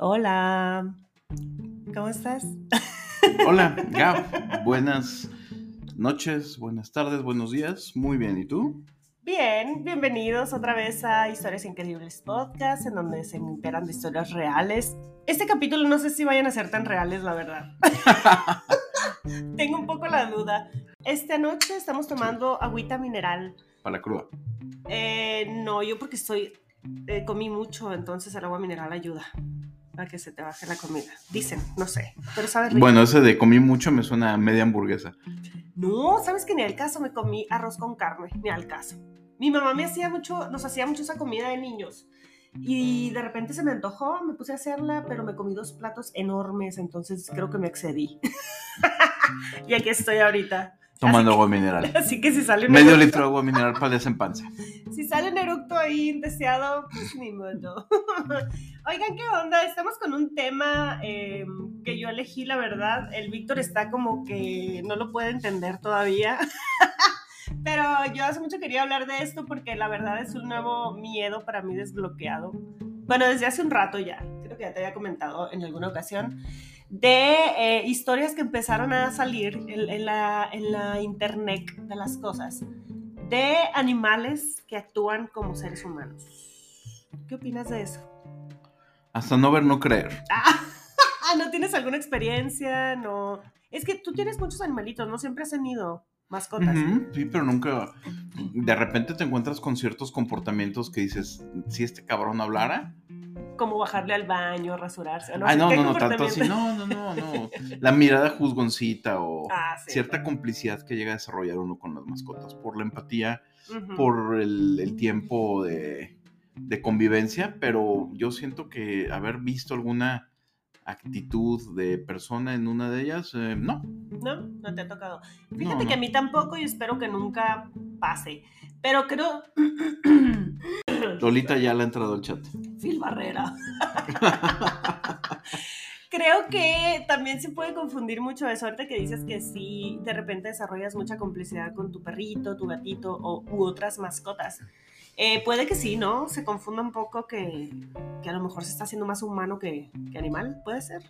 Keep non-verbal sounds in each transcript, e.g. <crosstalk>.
Hola, ¿cómo estás? <laughs> Hola, Gab. Buenas noches, buenas tardes, buenos días. Muy bien, ¿y tú? Bien, bienvenidos otra vez a Historias Increíbles Podcast, en donde se enteran de historias reales. Este capítulo no sé si vayan a ser tan reales, la verdad. <laughs> Tengo un poco la duda. Esta noche estamos tomando agüita mineral. Para la cruda. Eh, no, yo porque estoy, eh, comí mucho, entonces el agua mineral ayuda a que se te baje la comida. Dicen, no sé, pero sabes rico. Bueno, ese de comí mucho me suena a media hamburguesa. No, sabes que ni al caso me comí arroz con carne, ni al caso. Mi mamá me hacía mucho, nos hacía mucho esa comida de niños. Y de repente se me antojó, me puse a hacerla, pero me comí dos platos enormes, entonces creo que me excedí. <laughs> y aquí estoy ahorita. Tomando agua mineral. <laughs> Así que si sale Medio eructo- litro de agua mineral para desempanza. <laughs> si sale un eructo ahí indeseado, pues ni modo. <laughs> Oigan, ¿qué onda? Estamos con un tema eh, que yo elegí, la verdad. El Víctor está como que no lo puede entender todavía. Pero yo hace mucho quería hablar de esto porque la verdad es un nuevo miedo para mí desbloqueado. Bueno, desde hace un rato ya, creo que ya te había comentado en alguna ocasión, de eh, historias que empezaron a salir en, en la, en la internet de las cosas, de animales que actúan como seres humanos. ¿Qué opinas de eso? Hasta no ver, no creer. <laughs> Ah, ¿no tienes alguna experiencia? No. Es que tú tienes muchos animalitos, ¿no? Siempre has tenido mascotas. Ujú, Sí, pero nunca. De repente te encuentras con ciertos comportamientos que dices, si este cabrón hablara. Como bajarle al baño, rasurarse. ¿o Ay, sé no, no, no, tanto así. No, no, no, no. <laughs> La mirada juzgoncita o Ah, sí, cierta complicidad que llega a desarrollar uno con las mascotas por la empatía, por el, el tiempo de, de convivencia, pero yo siento que haber visto alguna actitud de persona en una de ellas, eh, no. No, no te ha tocado. No, Fíjate no. que a mí tampoco y espero que nunca pase. Pero creo. <clears throat> Lolita ya le ha entrado al chat. Phil Barrera. Creo que también se puede confundir mucho eso. Ahorita que dices que sí, de repente desarrollas mucha complicidad con tu perrito, tu gatito o, u otras mascotas. Eh, puede que sí, ¿no? Se confunda un poco que, que a lo mejor se está haciendo más humano que, que animal. Puede ser.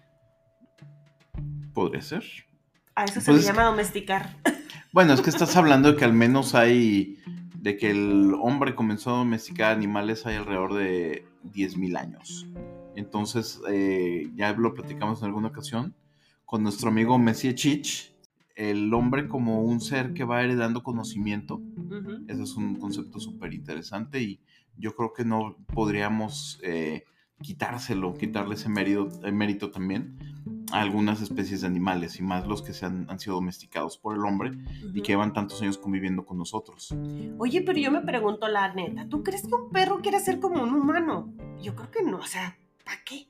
Podría ser. A eso se Pues le es llama domesticar. Bueno, es que estás hablando de que al menos hay, de que el hombre comenzó a domesticar animales hay alrededor de 10.000 años. Entonces, eh, ya lo platicamos en alguna ocasión, con nuestro amigo Messi Chich, el hombre como un ser que va heredando conocimiento. Ese es un concepto súper interesante y yo creo que no podríamos eh, quitárselo, quitarle ese mérito, eh, mérito también a algunas especies de animales y más los que se han, han sido domesticados por el hombre y que llevan tantos años conviviendo con nosotros. Oye, pero yo me pregunto la neta, ¿tú crees que un perro quiere ser como un humano? Yo creo que no, o sea, ¿para qué?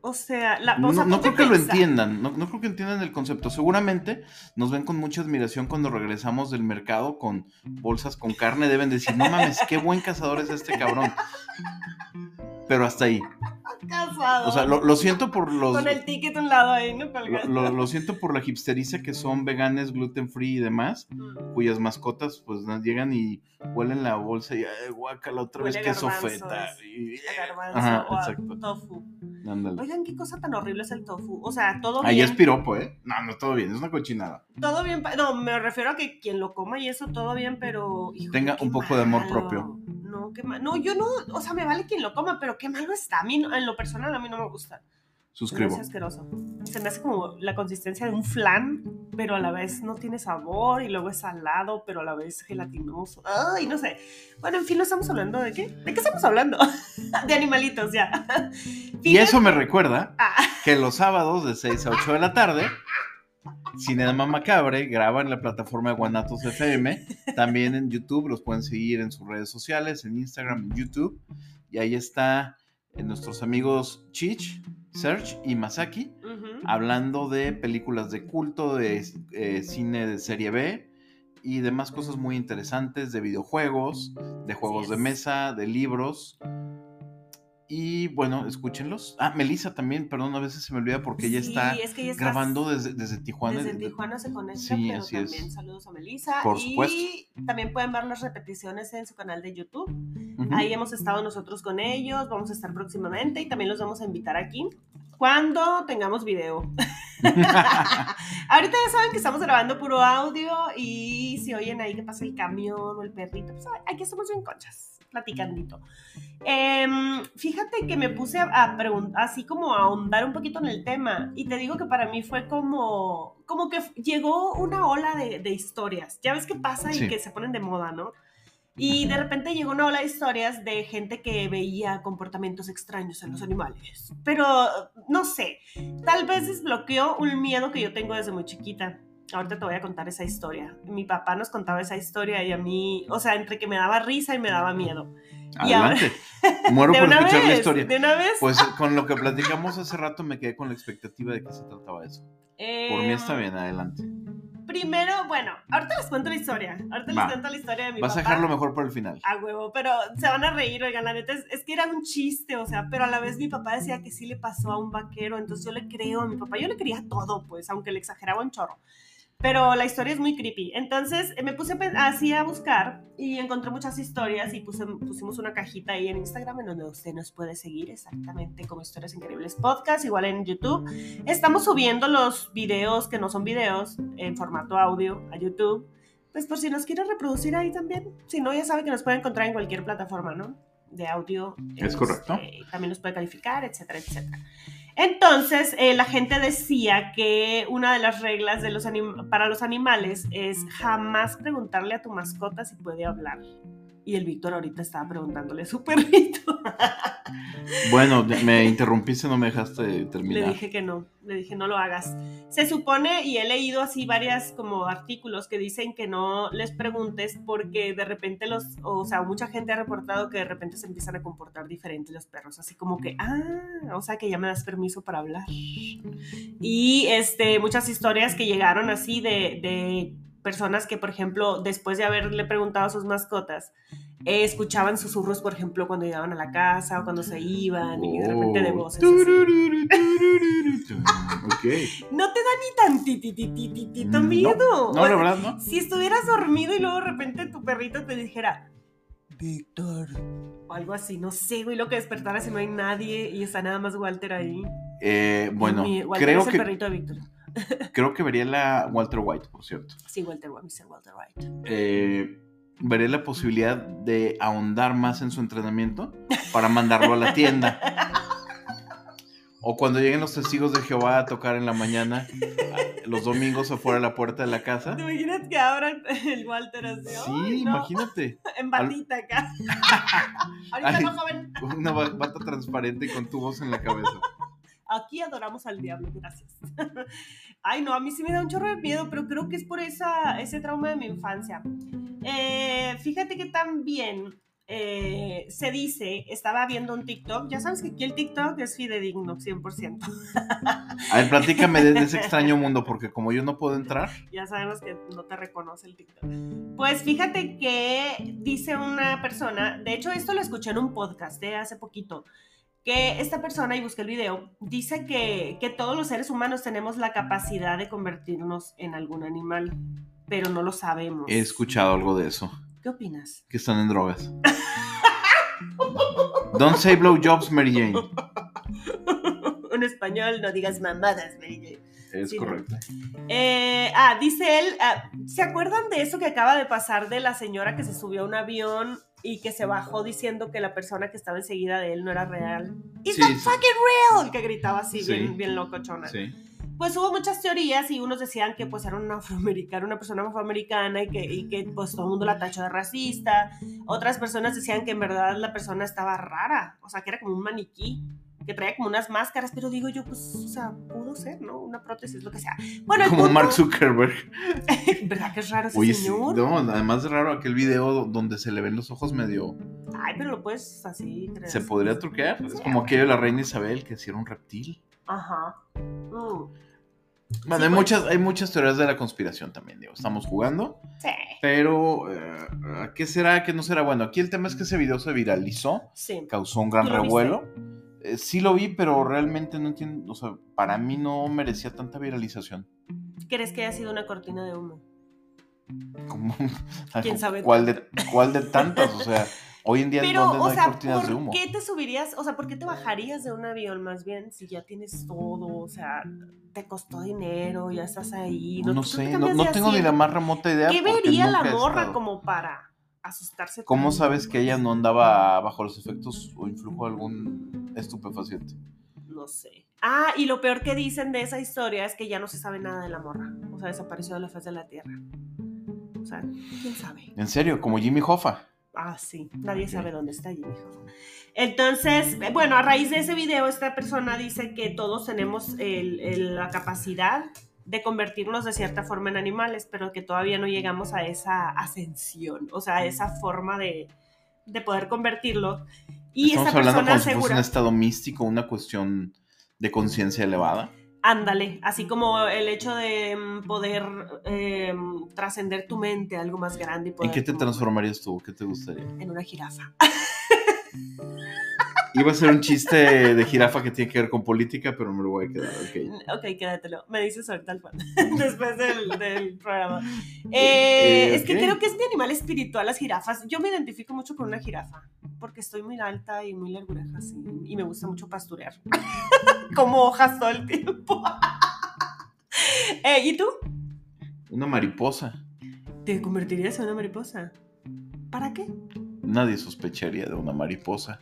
O sea, la, o No, sea, no ponte creo que lo entiendan, no, no creo que entiendan el concepto. Seguramente nos ven con mucha admiración cuando regresamos del mercado con bolsas con carne. Deben decir, no mames, qué buen cazador es este cabrón. Pero hasta ahí. Casado. O sea, lo, lo siento por los... Con el ticket a un lado ahí, ¿no? Lo, lo- lo siento por la hipsteriza que son veganes, gluten free y demás, Mm. cuyas mascotas pues llegan y huelen la bolsa y ay, guácala otra vez Huele a queso garbanzos, feta. Y- garbanzo Ajá, o exacto. tofu. Ándale. Oigan, qué cosa tan horrible es el tofu. O sea, todo Ahí bien. es piropo, ¿eh? No, no, todo bien, es una cochinada. Todo bien. No, me refiero a que quien lo coma y eso, todo bien, pero. Tenga un poco de amor propio. No, qué mal. No, yo no. O sea, me vale quien lo coma, pero qué malo está. A mí, en lo personal, a mí no me gusta. Suscribo. hace asqueroso. Se me hace como la consistencia de un flan, pero a la vez no tiene sabor y luego es salado, pero a la vez gelatinoso. Ay, no sé. Bueno, en fin, no estamos hablando de qué. ¿De qué estamos hablando? <laughs> de animalitos, ya. <laughs> Y eso me recuerda Ah. <laughs> que los sábados de 6 a 8 de la tarde, Cinema Macabre graba en la plataforma de Guanatos FM. También en YouTube los pueden seguir en sus redes sociales, en Instagram, en YouTube. Y ahí está eh, nuestros amigos Chich, Serge y Masaki hablando de películas de culto, de eh, cine de serie B y demás cosas muy interesantes, de videojuegos, de juegos de es. mesa, de libros. Y bueno, escúchenlos. Ah, Melissa también, perdón, a veces se me olvida porque ella está es que grabando desde, desde Tijuana. Desde Tijuana se conecta, Sí, pero es. también saludos a Melissa. Por y supuesto. también pueden ver las repeticiones en su canal de YouTube. Ahí hemos estado nosotros con ellos, vamos a estar próximamente y también los vamos a invitar aquí cuando tengamos video. <laughs> Ahorita ya saben que estamos grabando puro audio y si oyen ahí que pasa el camión o el perrito, pues aquí estamos bien conchas, platicandito. Em, fíjate que me puse a, preguntar, así como a ahondar un poquito en el tema y te digo que para mí fue como, como que llegó una ola de, de historias. Ya ves qué pasa Sí. y que se ponen de moda, ¿no? Y de repente llegó una ola de historias de gente que veía comportamientos extraños en los animales. Pero, no sé, tal vez desbloqueó un miedo que yo tengo desde muy chiquita. Ahorita te voy a contar esa historia. Mi papá nos contaba esa historia y a mí, o sea, entre que me daba risa y me daba miedo. Y ahora- Adelante. <laughs> Muero por escuchar la vez, historia. de una vez. Pues <laughs> con lo que platicamos hace rato me quedé con la expectativa de que se trataba eso. Por mí está Em, bien, adelante. Primero, bueno, ahorita les cuento la historia. Ahorita Va. les cuento la historia de mi Vas a papá. dejarlo mejor para el final. A huevo, pero se van a reír, oigan, la neta, es, es que era un chiste, o sea, pero a la vez mi papá decía que sí le pasó a un vaquero, entonces yo le creo a mi papá, yo le creía todo, pues, aunque le exageraba un chorro. Pero la historia es muy creepy. Entonces eh, me puse así a buscar y encontré muchas historias y puse, pusimos una cajita ahí en Instagram en donde usted nos puede seguir exactamente como Historias Increíbles Podcast, igual en YouTube. Estamos subiendo los videos que no son videos en formato audio a YouTube. Pues por si nos quiere reproducir ahí también. Si no, ya sabe que nos puede encontrar en cualquier plataforma, ¿no? De audio. Es correcto. Este, también nos puede calificar, etcétera, etcétera. Entonces, eh, la gente decía que una de las reglas de los para los animales es jamás preguntarle a tu mascota si puede hablar. Y el Víctor ahorita estaba preguntándole a su <laughs> perrito. Bueno, me interrumpiste, no me dejaste Le terminar. dije que no, le dije no lo hagas. Se supone, y he leído así varias como artículos que dicen que no les preguntes porque de repente los, o sea, mucha gente ha reportado que de repente se empiezan a comportar diferentes los perros, así como que, ah, o sea que ya me das permiso para hablar. Y este, muchas historias que llegaron así de, de personas que, por ejemplo, después de haberle preguntado a sus mascotas, eh, escuchaban susurros, por ejemplo, cuando llegaban a la casa o cuando se iban y de repente de Oh. voces. No te da ni tantititititito No, miedo. No, la verdad, no. Si estuvieras dormido y luego de repente tu perrito te dijera, Víctor, o algo así, no sé, güey, lo que despertara si no hay nadie y está nada más Walter ahí. Eh, bueno, Mi- Walter creo es el que, perrito de Víctor. Creo que vería la Walter White, por cierto. Sí, Walter, Mr. Walter White. Eh, veré la posibilidad de ahondar más en su entrenamiento para mandarlo a la tienda. O cuando lleguen los testigos de Jehová a tocar en la mañana, los domingos afuera de la puerta de la casa. ¿Te imaginas que abran el Walter así? Sí, no, imagínate. <laughs> En batita acá. <laughs> Ahorita no, joven. Una ba- bata transparente y con tubos en la cabeza. Aquí adoramos al diablo, gracias. <laughs> Ay, no, a mí sí me da un chorro de miedo, pero creo que es por esa, ese trauma de mi infancia. Eh, fíjate que también eh, se dice, estaba viendo un TikTok, ya sabes que aquí el TikTok es fidedigno, 100%. A ver, platícame de, de ese <laughs> extraño mundo, porque como yo no puedo entrar, ya sabemos que no te reconoce el TikTok. Pues fíjate que dice una persona, de hecho esto lo escuché en un podcast de hace poquito, que esta persona, y busqué el video, dice que, que todos los seres humanos tenemos la capacidad de convertirnos en algún animal, pero no lo sabemos. he escuchado algo de eso. ¿Qué opinas? Que están en drogas. Don't say blowjobs, Mary Jane. <laughs> en español, no digas mamadas, Mary Jane. Es Sí, ¿no? correcto. Eh, ah, dice él, ah, ¿se acuerdan de eso que acaba de pasar de la señora que se subió a un avión y que se bajó diciendo que la persona que estaba enseguida de él no era real? It's Sí, not sí. fucking real, que gritaba así, Sí. bien, bien locochona. Sí. Pues hubo muchas teorías y unos decían que pues era una afroamericana, una persona afroamericana y que, y que pues todo el mundo la tachó de racista. Otras personas decían que en verdad la persona estaba rara, o sea, que era como un maniquí, que traía como unas máscaras, pero digo yo, pues, o sea, pudo ser, ¿no? Una prótesis, lo que sea. Bueno, Como punto- Mark Zuckerberg. <laughs> ¿Verdad que es raro ese Oye, sí, señor? no, además de raro aquel video donde se le ven los ojos medio... Ay, pero lo puedes así creer. ¿Se podría truquear? Es como aquello de la reina Isabel, que era un reptil. Ajá. Mm. Bueno, Sí, hay, pues. muchas, hay muchas teorías de la conspiración también, digo. Estamos jugando, Sí. pero eh, ¿qué será? ¿Qué no será? Bueno, aquí el tema es que ese video se viralizó, Sí. causó un gran ¿Tú lo viste? Eh, sí lo vi, pero realmente no entiendo, o sea, para mí no merecía tanta viralización. ¿Crees que haya sido una cortina de humo? Como, <laughs> ¿Quién sabe? ¿Cuál de, ¿Cuál de tantas? O sea, hoy en día Pero, ¿dónde no o hay sea, cortinas de ¿por humo? qué te subirías? O sea, ¿por qué te bajarías de un avión más bien si ya tienes todo? O sea, te costó dinero, ya estás ahí. No, ¿tú te sé, no, no tengo ni la más remota idea. ¿Qué vería la morra como para asustarse? ¿Cómo sabes que ella no andaba bajo los efectos o influjo de algún estupefaciente? No sé. Ah, y lo peor que dicen de esa historia es que ya no se sabe nada de la morra. O sea, desapareció de la faz de la tierra. O sea, ¿quién sabe? En serio, como Jimmy Hoffa. Ah, sí, nadie sabe dónde está Jimmy Hoffa. Entonces, eh, bueno, a raíz de ese video, esta persona dice que todos tenemos el- el- la capacidad de convertirnos de cierta forma en animales, pero que todavía no llegamos a esa ascensión, o sea, a esa forma de, de poder convertirlo. Y Estamos esta hablando persona como si fuese un estado místico, una cuestión de conciencia elevada. ándale, así como el hecho de mm, poder eh, trascender tu mente a algo más grande. Y ¿En poder qué te transformarías tú? ¿Qué te gustaría? En una jirafa. <laughs> Iba a ser un chiste de jirafa que tiene que ver con política, pero me lo voy a quedar. ok. Ok, quédatelo. Me dices ahorita al. <laughs> Después del, del programa. <laughs> Eh, Eh, Es que creo que es mi animal espiritual, las jirafas. Yo me identifico mucho con una jirafa. Porque estoy muy alta y muy largureja, así, Y me gusta mucho pasturear. <laughs> Como hojas todo el tiempo. Eh, ¿Y tú? Una mariposa. ¿Te convertirías en una mariposa? ¿Para qué? Nadie sospecharía de una mariposa.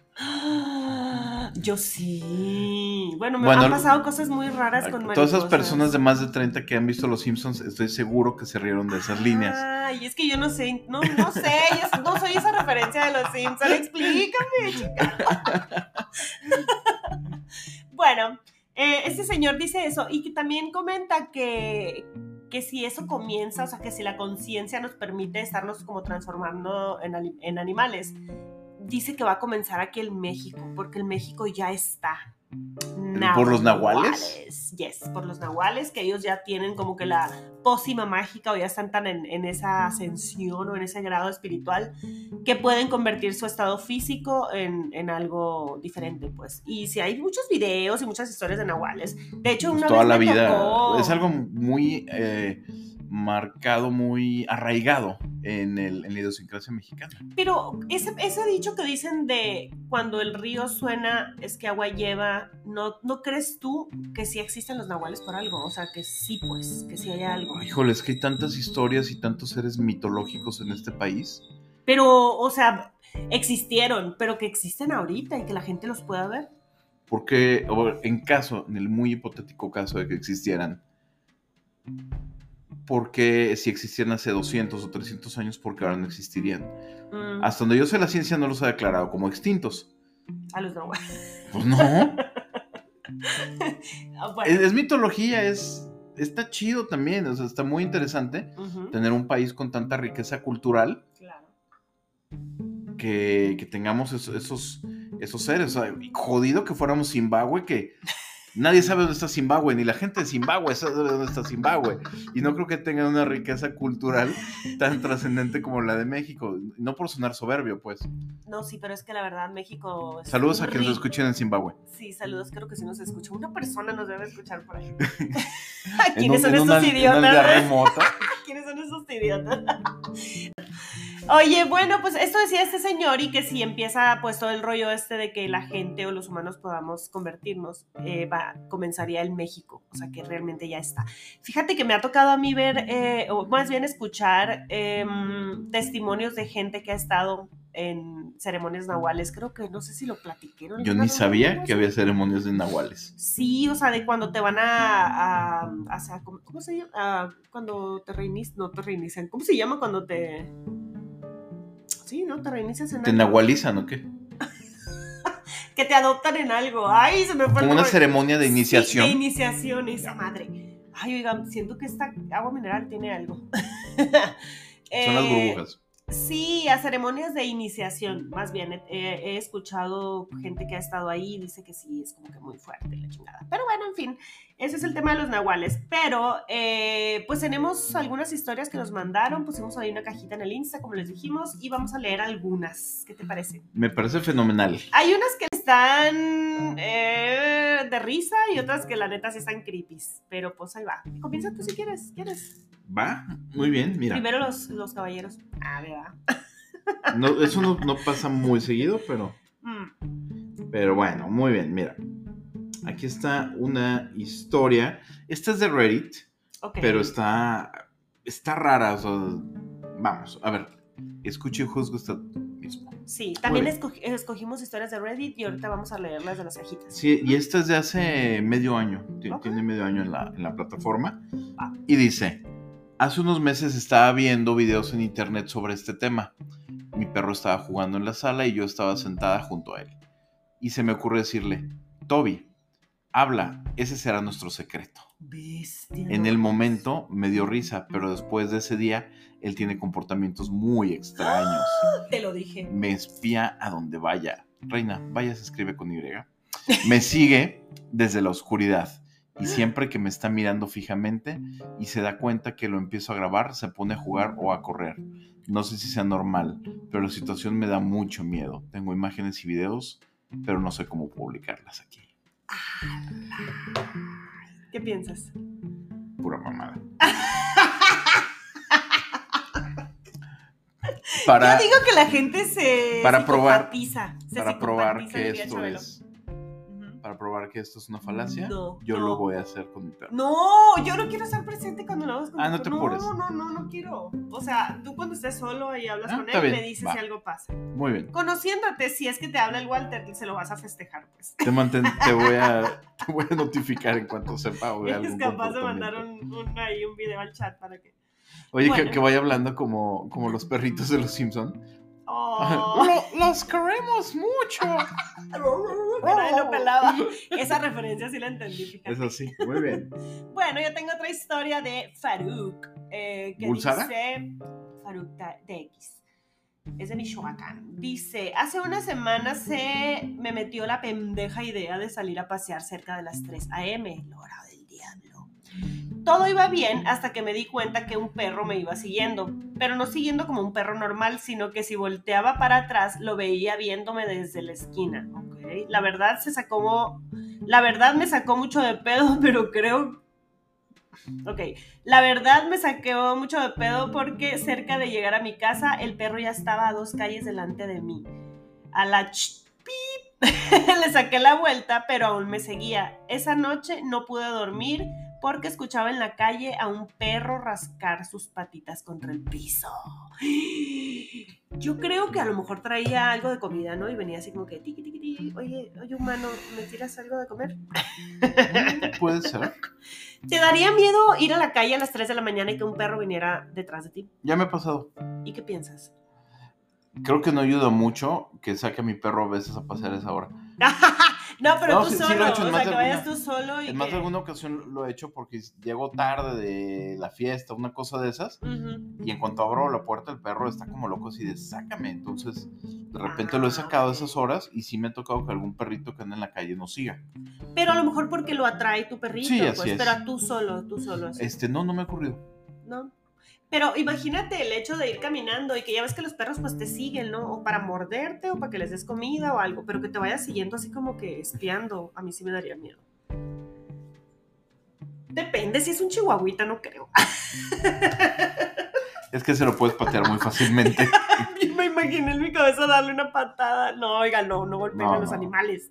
Yo sí. Bueno, me Bueno, han pasado cosas muy raras con mariposas. Todas esas personas de más de 30 que han visto Los Simpsons, estoy seguro que se rieron de esas líneas. Ay, es que yo no sé, no, no sé, yo no soy esa referencia de los Simpsons. Explícame, chica. <laughs> bueno, eh, este señor dice eso y que también comenta que, que si eso comienza, o sea, que si la conciencia nos permite estarnos como transformando en animales, dice que va a comenzar aquí en México, porque el México ya está. ¿Por los nahuales? Yes, por los nahuales, que ellos ya tienen como que la pócima mágica o ya están tan en, en esa ascensión o en ese grado espiritual que pueden convertir su estado físico en, en algo diferente, pues. Y si hay muchos videos y muchas historias de nahuales. De hecho, Pues una toda vez la vida. tocó- Es algo muy eh, marcado, muy arraigado en, el, en la idiosincrasia mexicana. Pero ese, ese dicho que dicen de cuando el río suena es que agua lleva, ¿no, ¿no crees tú que sí existen los nahuales por algo? O sea, que sí, pues, que sí hay algo. Híjole, es que hay tantas historias y tantos seres mitológicos en este país. Pero, o sea, existieron, pero que existen ahorita y que la gente los pueda ver. Porque, en caso, en el muy hipotético caso de que existieran, porque si existieran hace 200 o 300 años, porque ahora no existirían. Mm, Hasta donde yo sé, la ciencia no los ha declarado como extintos. a los nahuales. Pues no. <laughs> Ah, bueno, es, es mitología, es. Está chido también, o sea, está muy interesante tener un país con tanta riqueza cultural claro. que, que tengamos esos, esos, esos seres. O sea, jodido que fuéramos Zimbabue, que nadie sabe dónde está Zimbabue, ni la gente de Zimbabue sabe dónde está Zimbabue. Y no creo que tengan una riqueza cultural tan <laughs> trascendente como la de México. No por sonar soberbio, pues. No, sí, pero es que la verdad México... es Saludos a quienes nos escuchen en Zimbabue. Sí, saludos, creo que sí nos escucha. Una persona nos debe escuchar por ahí. <laughs> <laughs> ¿Quiénes son aldea idiotas? ¿Quiénes son esos idiotas? Oye, bueno, pues esto decía este señor y que si empieza pues todo el rollo este de que la gente o los humanos podamos convertirnos, eh, va, comenzaría el México, o sea que realmente ya está. Fíjate que me ha tocado a mí ver, eh, o más bien escuchar em, testimonios de gente que ha estado en ceremonias nahuales, creo que no sé si lo platiqué. ¿no? Yo ni sabía que había ceremonias de nahuales. Sí, o sea, de cuando te van a, a, a- ¿cómo, se llama? Ah, cuando te reinician, no te reinician, ¿cómo se llama cuando te... Sí, ¿no? Te reinicias en ¿Te algo. nahualizan o qué? <laughs> Que te adoptan en algo. Ay, se me fue Como una ceremonia de Sí, iniciación. de iniciación, esa madre. Ay, oigan, siento que esta agua mineral tiene algo. <laughs> Son las Eh, burbujas. Sí, a ceremonias de iniciación, más bien. He, he escuchado gente que ha estado ahí y dice que sí, es como que muy fuerte la chingada. Pero bueno, en fin, ese es el tema de los nahuales. Pero, eh, pues tenemos algunas historias que nos mandaron. Pusimos ahí una cajita en el Insta, como les dijimos, y vamos a leer algunas. ¿Qué te parece? Me parece fenomenal. Hay unas que están eh, de risa y otras que la neta sí están creepy. Pero pues ahí va. Comienza tú si quieres. ¿Quieres? Va, muy bien, mira. Primero los, los caballeros. Ah, ¿verdad? No, eso no, no pasa muy seguido, pero, <laughs> Mm, pero bueno, muy bien, mira. Aquí está una historia. Esta es de Reddit, ok. pero está, está rara. O sea, vamos, a ver, escuche y juzgue usted mismo. Sí, también escogi- escogimos historias de Reddit y ahorita vamos a leerlas de las cajitas. Sí, y esta es de hace medio año. Tiene medio año en la, en la plataforma. Ah. Y dice, hace unos meses estaba viendo videos en internet sobre este tema. Mi perro estaba jugando en la sala y yo estaba sentada junto a él. Y se me ocurre decirle, Toby, habla, ese será nuestro secreto. Bestia. En el momento me dio risa, pero después de ese día, él tiene comportamientos muy extraños. Te lo dije. Me espía a donde vaya. Reina, vaya se escribe con Y. Me sigue desde la oscuridad y siempre que me está mirando fijamente y se da cuenta que lo empiezo a grabar, se pone a jugar o a correr. No sé si sea normal, pero la situación me da mucho miedo. Tengo imágenes y videos, pero no sé cómo publicarlas aquí. ¿Qué piensas? Pura mamada. <laughs> Para, Yo digo que la gente se para probar- se para probar que esto Chabelo. es. Para probar que esto es una falacia, No, yo no. lo voy a hacer con mi perro. No, yo no quiero estar presente cuando lo hagas con Ah, tu no te perro. apures. No, no, no, no quiero. O sea, tú cuando estés solo y hablas Ah, con él, bien, me dices va. si algo pasa. Muy bien. Conociéndote, si es que te habla el Walter, se lo vas a festejar, pues. Te, manten- te, voy a, <laughs> te voy a notificar en cuanto sepa o vea Es capaz de mandar un, un, ahí un video al chat para que. Oye, Bueno. que, que vaya hablando como, como los perritos de los Simpson. Oh, Lo- los queremos mucho. <laughs> nadie lo pelaba. Esa referencia sí la entendí, fíjate. Es así. Muy bien. Bueno, yo tengo otra historia de Faruk. Eh, que ¿Bulsara? dice. Faruk TX. Es de Michoacán. Dice: Hace una semana se me metió la pendeja idea de salir a pasear cerca de las 3 a.m. La hora del diablo. Todo iba bien hasta que me di cuenta que un perro me iba siguiendo, pero no siguiendo como un perro normal, sino que si volteaba para atrás lo veía viéndome desde la esquina. ¿ok? La verdad se sacó, la verdad me sacó mucho de pedo, <laughs> pero creo Ok, la verdad me saqueó mucho de pedo porque cerca de llegar a mi casa el perro ya estaba a dos calles delante de mí. A la <laughs> le saqué la vuelta, pero aún me seguía. Esa noche no pude dormir porque escuchaba en la calle a un perro rascar sus patitas contra el piso. <gasps> Yo creo que a lo mejor traía algo de comida, ¿no? Y venía así como que tiqui, tiqui, tiqui. Oye, oye, humano, ¿me tiras algo de comer? <laughs> Puede ser. ¿Te daría miedo ir a la calle a las 3 de la mañana y que un perro viniera detrás de ti? Ya me ha pasado. ¿Y qué piensas? Creo que no ayuda mucho que saque a mi perro a veces a pasear a esa hora. <laughs> no, pero No, tú sí- sí solo, lo he hecho o sea, vayas alguna- tú solo y En más que... de alguna ocasión lo he hecho porque llego tarde de la fiesta, una cosa de esas. Y en cuanto abro la puerta, el perro está como loco así de sácame. Entonces, de repente lo he sacado a esas horas y sí me ha tocado que algún perrito que anda en la calle no siga. Pero a lo mejor porque lo atrae tu perrito, Sí, así pues, es. pero tú solo, tú solo, así, Este, no, no me ha ocurrido. ¿no? Pero imagínate el hecho de ir caminando y que ya ves que los perros pues te siguen, ¿no? O para morderte o para que les des comida o algo, pero que te vayas siguiendo así como que espiando, a mí sí me daría miedo. Depende, si es un chihuahuita, no creo. <laughs> Es que se lo puedes patear muy fácilmente. <laughs> Me imaginé en mi cabeza darle una patada. No, oiga, no, no golpeen No, a los no. animales.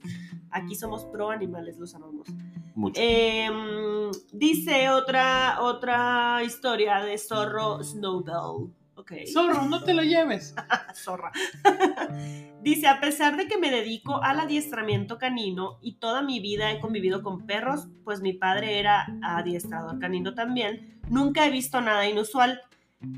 Aquí somos pro animales, los amamos. Mucho. Em, dice otra, otra historia de zorro Snowbell. Ok. Zorro, no te lo lleves. <laughs> Zorra. <laughs> Dice, a pesar de que me dedico al adiestramiento canino y toda mi vida he convivido con perros, pues mi padre era adiestrador canino también, nunca he visto nada inusual.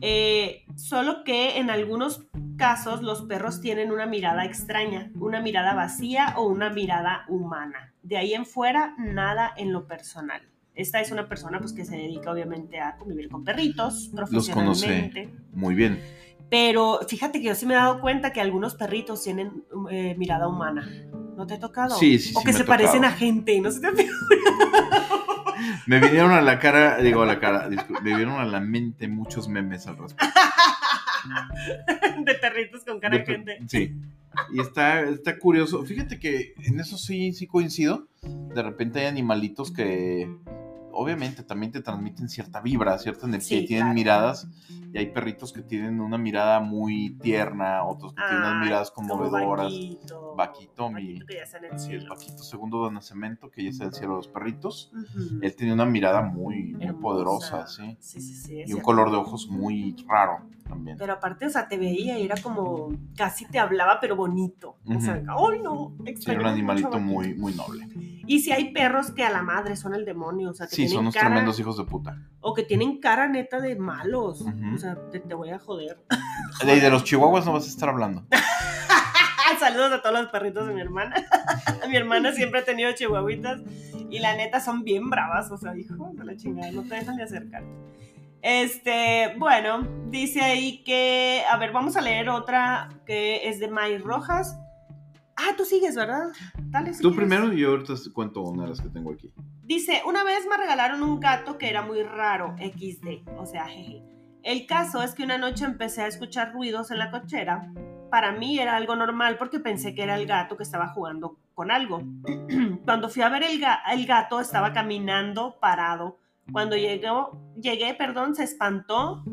Eh, solo que en algunos casos los perros tienen una mirada extraña, una mirada vacía o una mirada humana. De ahí en fuera, nada en lo personal. Esta es una persona pues, que se dedica obviamente a convivir con perritos Los conoce profesionalmente. muy bien. Pero fíjate que yo sí me he dado cuenta que algunos perritos tienen eh, mirada humana. ¿No te ha tocado? Sí, sí, O sí que me se parecen a gente, ¿no se te ha <laughs> <laughs> Me vinieron a la cara, digo a la cara, me vinieron a la mente muchos memes al respecto. de perritos con cara de De- gente. Sí. Y está, está curioso. Fíjate que en eso sí, sí coincido. De repente hay animalitos que obviamente también te transmiten cierta vibra, cierta energía Sí, tienen claro. miradas. Y hay perritos que tienen una mirada muy tierna, otros que tienen unas Ay, miradas conmovedoras. Vaquito. Vaquito, mi- Vaquito que ya está en el. Paquito segundo de nacimiento, que ya es el cielo de los perritos. Él tenía una mirada muy, muy poderosa, sí. Sí, sí, sí. Y un cierto. color de ojos muy raro también. Pero aparte, o sea, te veía y era como, casi te hablaba, pero bonito. O sea, ¡ay no! Sí, era un animalito muy, muy noble. Y si hay perros que a la madre son el demonio, o sea, que Sí, tienen son unos cara, tremendos hijos de puta. o que tienen cara neta de malos. O sea, te, te voy a joder. <laughs> De, de los chihuahuas no vas a estar hablando. <laughs> Saludos a todos los perritos de mi hermana. <laughs> mi hermana siempre ha tenido chihuahuitas y la neta son bien bravas, o sea, hijo de la chingada, no te dejan de acercarte. Este, bueno, dice ahí que, a ver, vamos a leer otra que es de May Rojas. Ah, tú sigues, ¿verdad? Dale, si Tú quieres. primero y yo ahorita te cuento una de las que tengo aquí. Dice, una vez me regalaron un gato que era muy raro, XD, o sea, jeje. El caso es que una noche empecé a escuchar ruidos en la cochera. Para mí era algo normal porque pensé que era el gato que estaba jugando con algo. <clears throat> Cuando fui a ver el, ga- el gato estaba caminando parado. Cuando llegó, llegué, perdón, se espantó.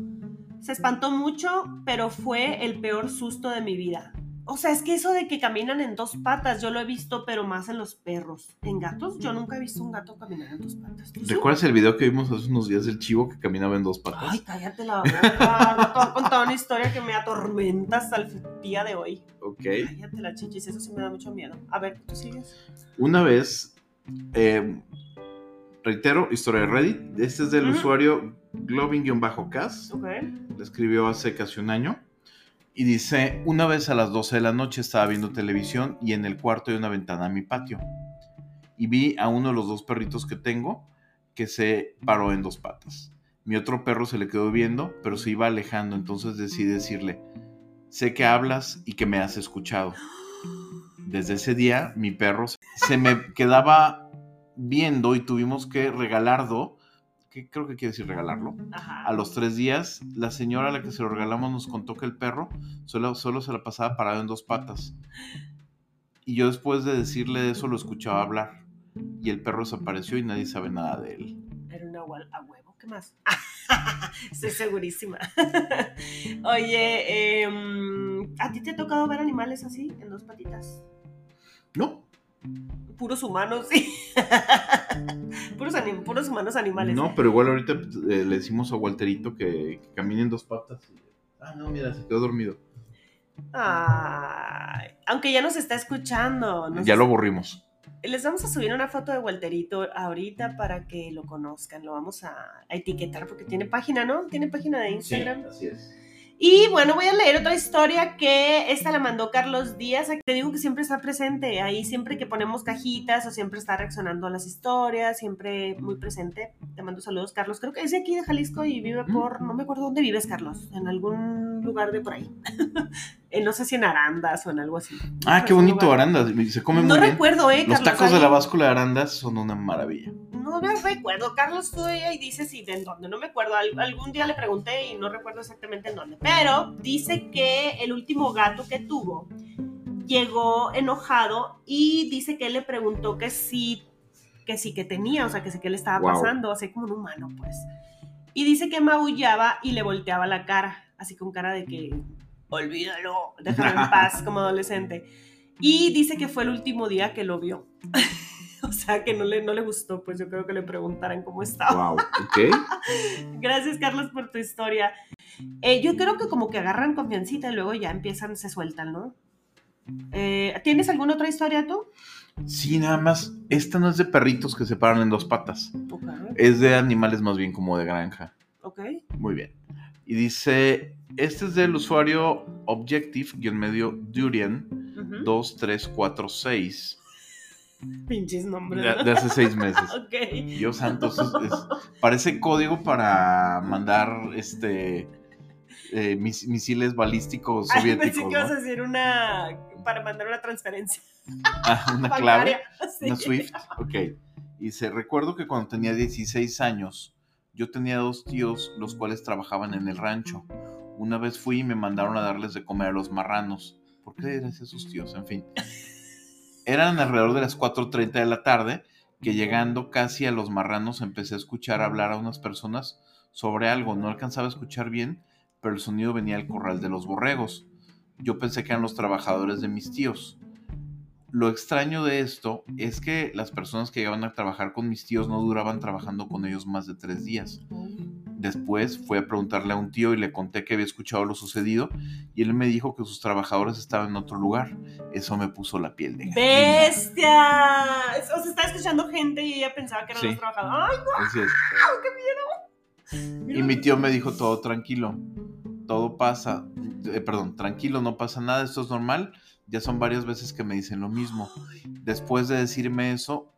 Se espantó mucho, pero fue el peor susto de mi vida. O sea, es que eso de que caminan en dos patas, yo lo he visto, pero más en los perros. En gatos, yo nunca he visto un gato caminar en dos patas. ¿Tú sí? ¿Recuerdas el video que vimos hace unos días del chivo que caminaba en dos patas? Ay, cállate la boca. No te voy a contar una historia que me atormenta hasta el día de hoy. Ok. Cállate la chichis, eso sí me da mucho miedo. A ver, ¿tú sigues? Una vez, eh, reitero, historia de Reddit. Este es del usuario Globin-Cas. La escribió hace casi un año. Y dice, una vez a las 12 de la noche estaba viendo televisión y en el cuarto hay una ventana a mi patio. Y vi a uno de los dos perritos que tengo que se paró en dos patas. Mi otro perro se le quedó viendo, pero se iba alejando, entonces decidí decirle, sé que hablas y que me has escuchado. Desde ese día, mi perro se me quedaba viendo y tuvimos que regalarlo, que creo que quiere decir regalarlo, Ajá. a los tres días, la señora a la que se lo regalamos nos contó que el perro solo, solo se la pasaba parado en dos patas. Y yo después de decirle eso lo escuchaba hablar. Y el perro desapareció y nadie sabe nada de él. Era una a huevo, ¿qué más? <laughs> Estoy segurísima. <laughs> Oye, em, ¿a ti te ha tocado ver animales así, en dos patitas? No, Puros humanos, sí. <laughs> puros, anim- puros humanos animales. no, pero igual ahorita eh, le decimos a Walterito que, que camine en dos patas. y- Ah, no, mira, se quedó dormido. Ay, aunque ya nos está escuchando. nos Ya lo aburrimos. Les vamos a subir una foto de Walterito ahorita para que lo conozcan. Lo vamos a, a etiquetar porque tiene página, ¿no? Tiene página de Instagram. así es. Y bueno, voy a leer otra historia que esta la mandó Carlos Díaz. Te digo que siempre está presente ahí, siempre que ponemos cajitas o siempre está reaccionando a las historias, siempre muy presente. Te mando saludos, Carlos. Creo que es de aquí de Jalisco y vive por, no me acuerdo dónde vives, Carlos, en algún lugar de por ahí. <laughs> Eh, no sé si en Arandas o en algo así. Ah, qué bonito lugar- Arandas. Se come muy No bien. recuerdo, ¿eh? Los Carlos, tacos de la báscula de Arandas son una maravilla. No me recuerdo. Carlos estudia y dice si de en dónde. No me acuerdo. Al- algún día le pregunté y no recuerdo exactamente en dónde. Pero dice que el último gato que tuvo llegó enojado y dice que él le preguntó que sí, que sí que tenía, o sea, que sí que le estaba Wow. pasando, así como un humano, pues. Y dice que maullaba y le volteaba la cara, así con cara de que olvídalo, déjalo en paz como adolescente. Y dice que fue el último día que lo vio. <laughs> o sea, que no le, no le gustó, pues yo creo que le preguntaran cómo estaba. Wow, <laughs> ok. Gracias, Carlos, por tu historia. Eh, yo creo que como que agarran confiancita y luego ya empiezan, se sueltan, ¿no? Eh, ¿Tienes alguna otra historia tú? Sí, nada más. Esta no es de perritos que se paran en dos patas. Ok. Es de animales más bien como de granja. Ok. Muy bien. Y dice, este es del usuario Objective-medio Durian Ujú. 2346 Pinches nombres. de, hace seis meses. <laughs> Ok. Dios santo, es- es- parece código para mandar este eh, mis- misiles balísticos Ay, soviéticos. pensé que ibas a decir una para mandar una transferencia <laughs> Ah, una clave. Sí. Una Swift, ok. Y se recuerdo que cuando tenía 16 años, yo tenía dos tíos los cuales trabajaban en el rancho. Una vez fui y me mandaron a darles de comer a los marranos. ¿Por qué eres esos tíos? En fin. Eran alrededor de las 4.30 de la tarde que llegando casi a los marranos empecé a escuchar hablar a unas personas sobre algo. No alcanzaba a escuchar bien, pero el sonido venía del corral de los borregos. Yo pensé que eran los trabajadores de mis tíos. Lo extraño de esto es que las personas que llegaban a trabajar con mis tíos no duraban trabajando con ellos más de tres días. Después fui a preguntarle a un tío y le conté que había escuchado lo sucedido y él me dijo que sus trabajadores estaban en otro lugar. Eso me puso la piel de gallina. ¡Bestia! O sea, estaba escuchando gente y ella pensaba que eran Sí. los trabajadores. ¡Ay, Así es. qué Y mi tío me dijo todo tranquilo, todo pasa, eh, perdón, tranquilo, no pasa nada, esto es normal. Ya son varias veces que me dicen lo mismo. Después de decirme eso,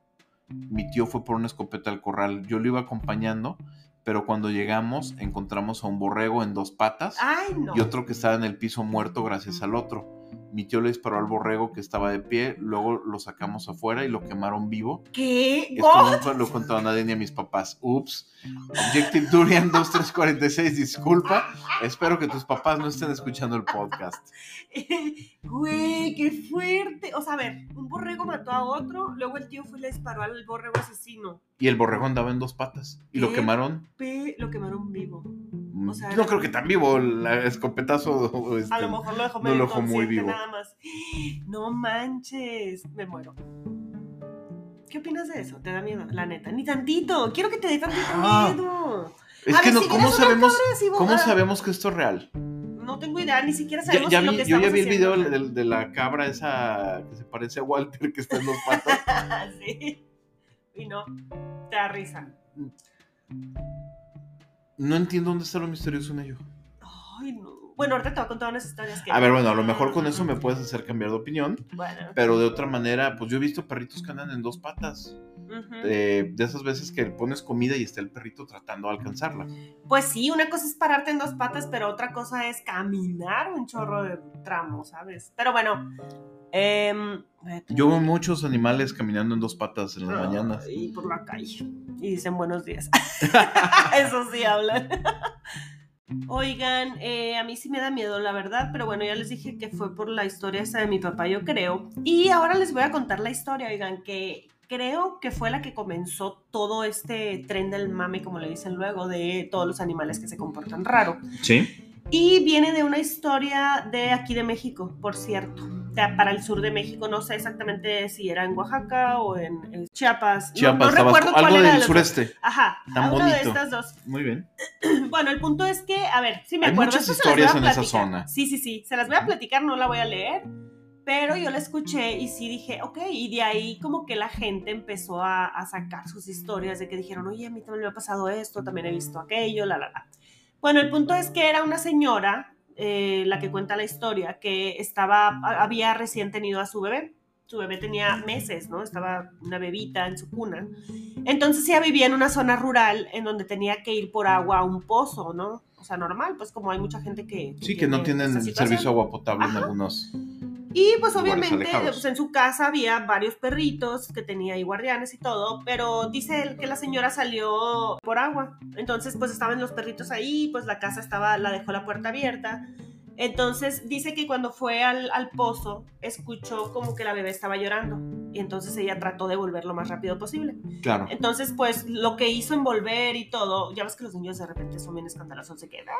mi tío fue por una escopeta al corral. Yo lo iba acompañando, pero cuando llegamos encontramos a un borrego en dos patas Ay, no. y otro que estaba en el piso muerto gracias al otro. Mi tío le disparó al borrego que estaba de pie, luego lo sacamos afuera y lo quemaron vivo. ¿Qué? Esto nunca lo contado a nadie ni a mis papás. Ups. Objective Durian <laughs> 2346, disculpa. Espero que tus papás no estén escuchando el podcast. <laughs> Güey, qué fuerte. O sea, a ver, un borrego mató a otro, luego el tío fue y le disparó al borrego asesino. Y el borrego andaba en dos patas. Y lo quemaron. Pe- lo quemaron vivo. O sea, no creo que tan vivo. El escopetazo. este, A lo mejor lo dejó no lo dejó muy vivo. nada más. <gasps> No manches, me muero. ¿Qué opinas de eso? ¿Te da miedo? La neta, ni tantito. Quiero que te dé tantito Ah. miedo. Es A que ver, no, si ¿cómo sabemos, cabra ¿cómo sabemos que esto es real? No tengo idea, ni siquiera Ya, sabemos ya lo vi- que yo ya vi el video de, de la cabra esa que se parece a Walter que está en dos patas. <laughs> sí. Y no, te da risa. No entiendo dónde está lo misterioso en ello. Ay, no. Bueno, ahorita te voy a contar unas historias que. A ver, bueno, a lo mejor con eso me puedes hacer cambiar de opinión. Bueno. Pero de otra manera, pues yo he visto perritos que andan en dos patas. Eh, de esas veces que pones comida y está el perrito tratando de alcanzarla. Pues sí, una cosa es pararte en dos patas, pero otra cosa es caminar un chorro de tramo, ¿sabes? Pero bueno. Em, Yo veo muchos animales caminando en dos patas en las mañanas. Y por la calle. Y dicen buenos días. <laughs> Eso sí hablan. Oigan, eh, a mí sí me da miedo, la verdad, pero bueno, ya les dije que fue por la historia esa de mi papá, yo creo. Y ahora les voy a contar la historia, oigan, que creo que fue la que comenzó todo este tren del mame, como le dicen luego, de todos los animales que se comportan raro. Sí. Y viene de una historia de aquí de México, por cierto. O sea, para el sur de México, no sé exactamente si era en Oaxaca o en, en Chiapas. No- Chiapas, no, Tabasco, recuerdo cuál algo era del de los dos. sureste. Ajá, Tan alguna de bonito. estas dos. Muy bien. <clears throat> Bueno, el punto es que, a ver, sí me Hay acuerdo. muchas historias en esa zona. Sí, sí, sí. Se las voy a platicar, no la voy a leer. Pero yo la escuché y sí dije, ok, y de ahí como que la gente empezó a, a sacar sus historias de que dijeron, oye, a mí también me ha pasado esto, también he visto aquello, la, la, la. Bueno, el punto es que era una señora, eh, la que cuenta la historia, que estaba, había recién tenido a su bebé. Su bebé tenía meses, ¿no? Estaba una bebita en su cuna. Entonces ella vivía en una zona rural en donde tenía que ir por agua a un pozo, ¿no? O sea, normal, pues como hay mucha gente que... Sí, que no tiene tienen el servicio de agua potable en algunos. Y pues obviamente pues, en su casa había varios perritos que tenía ahí guardianes y todo, pero dice él que la señora salió por agua. Entonces pues estaban los perritos ahí, pues la casa estaba, la dejó la puerta abierta. Entonces dice que cuando fue al, al pozo escuchó como que la bebé estaba llorando y entonces ella trató de volver lo más rápido posible. Claro. Entonces, pues lo que hizo envolver y todo, ya ves que los niños de repente son bien escandalosos, se quedan,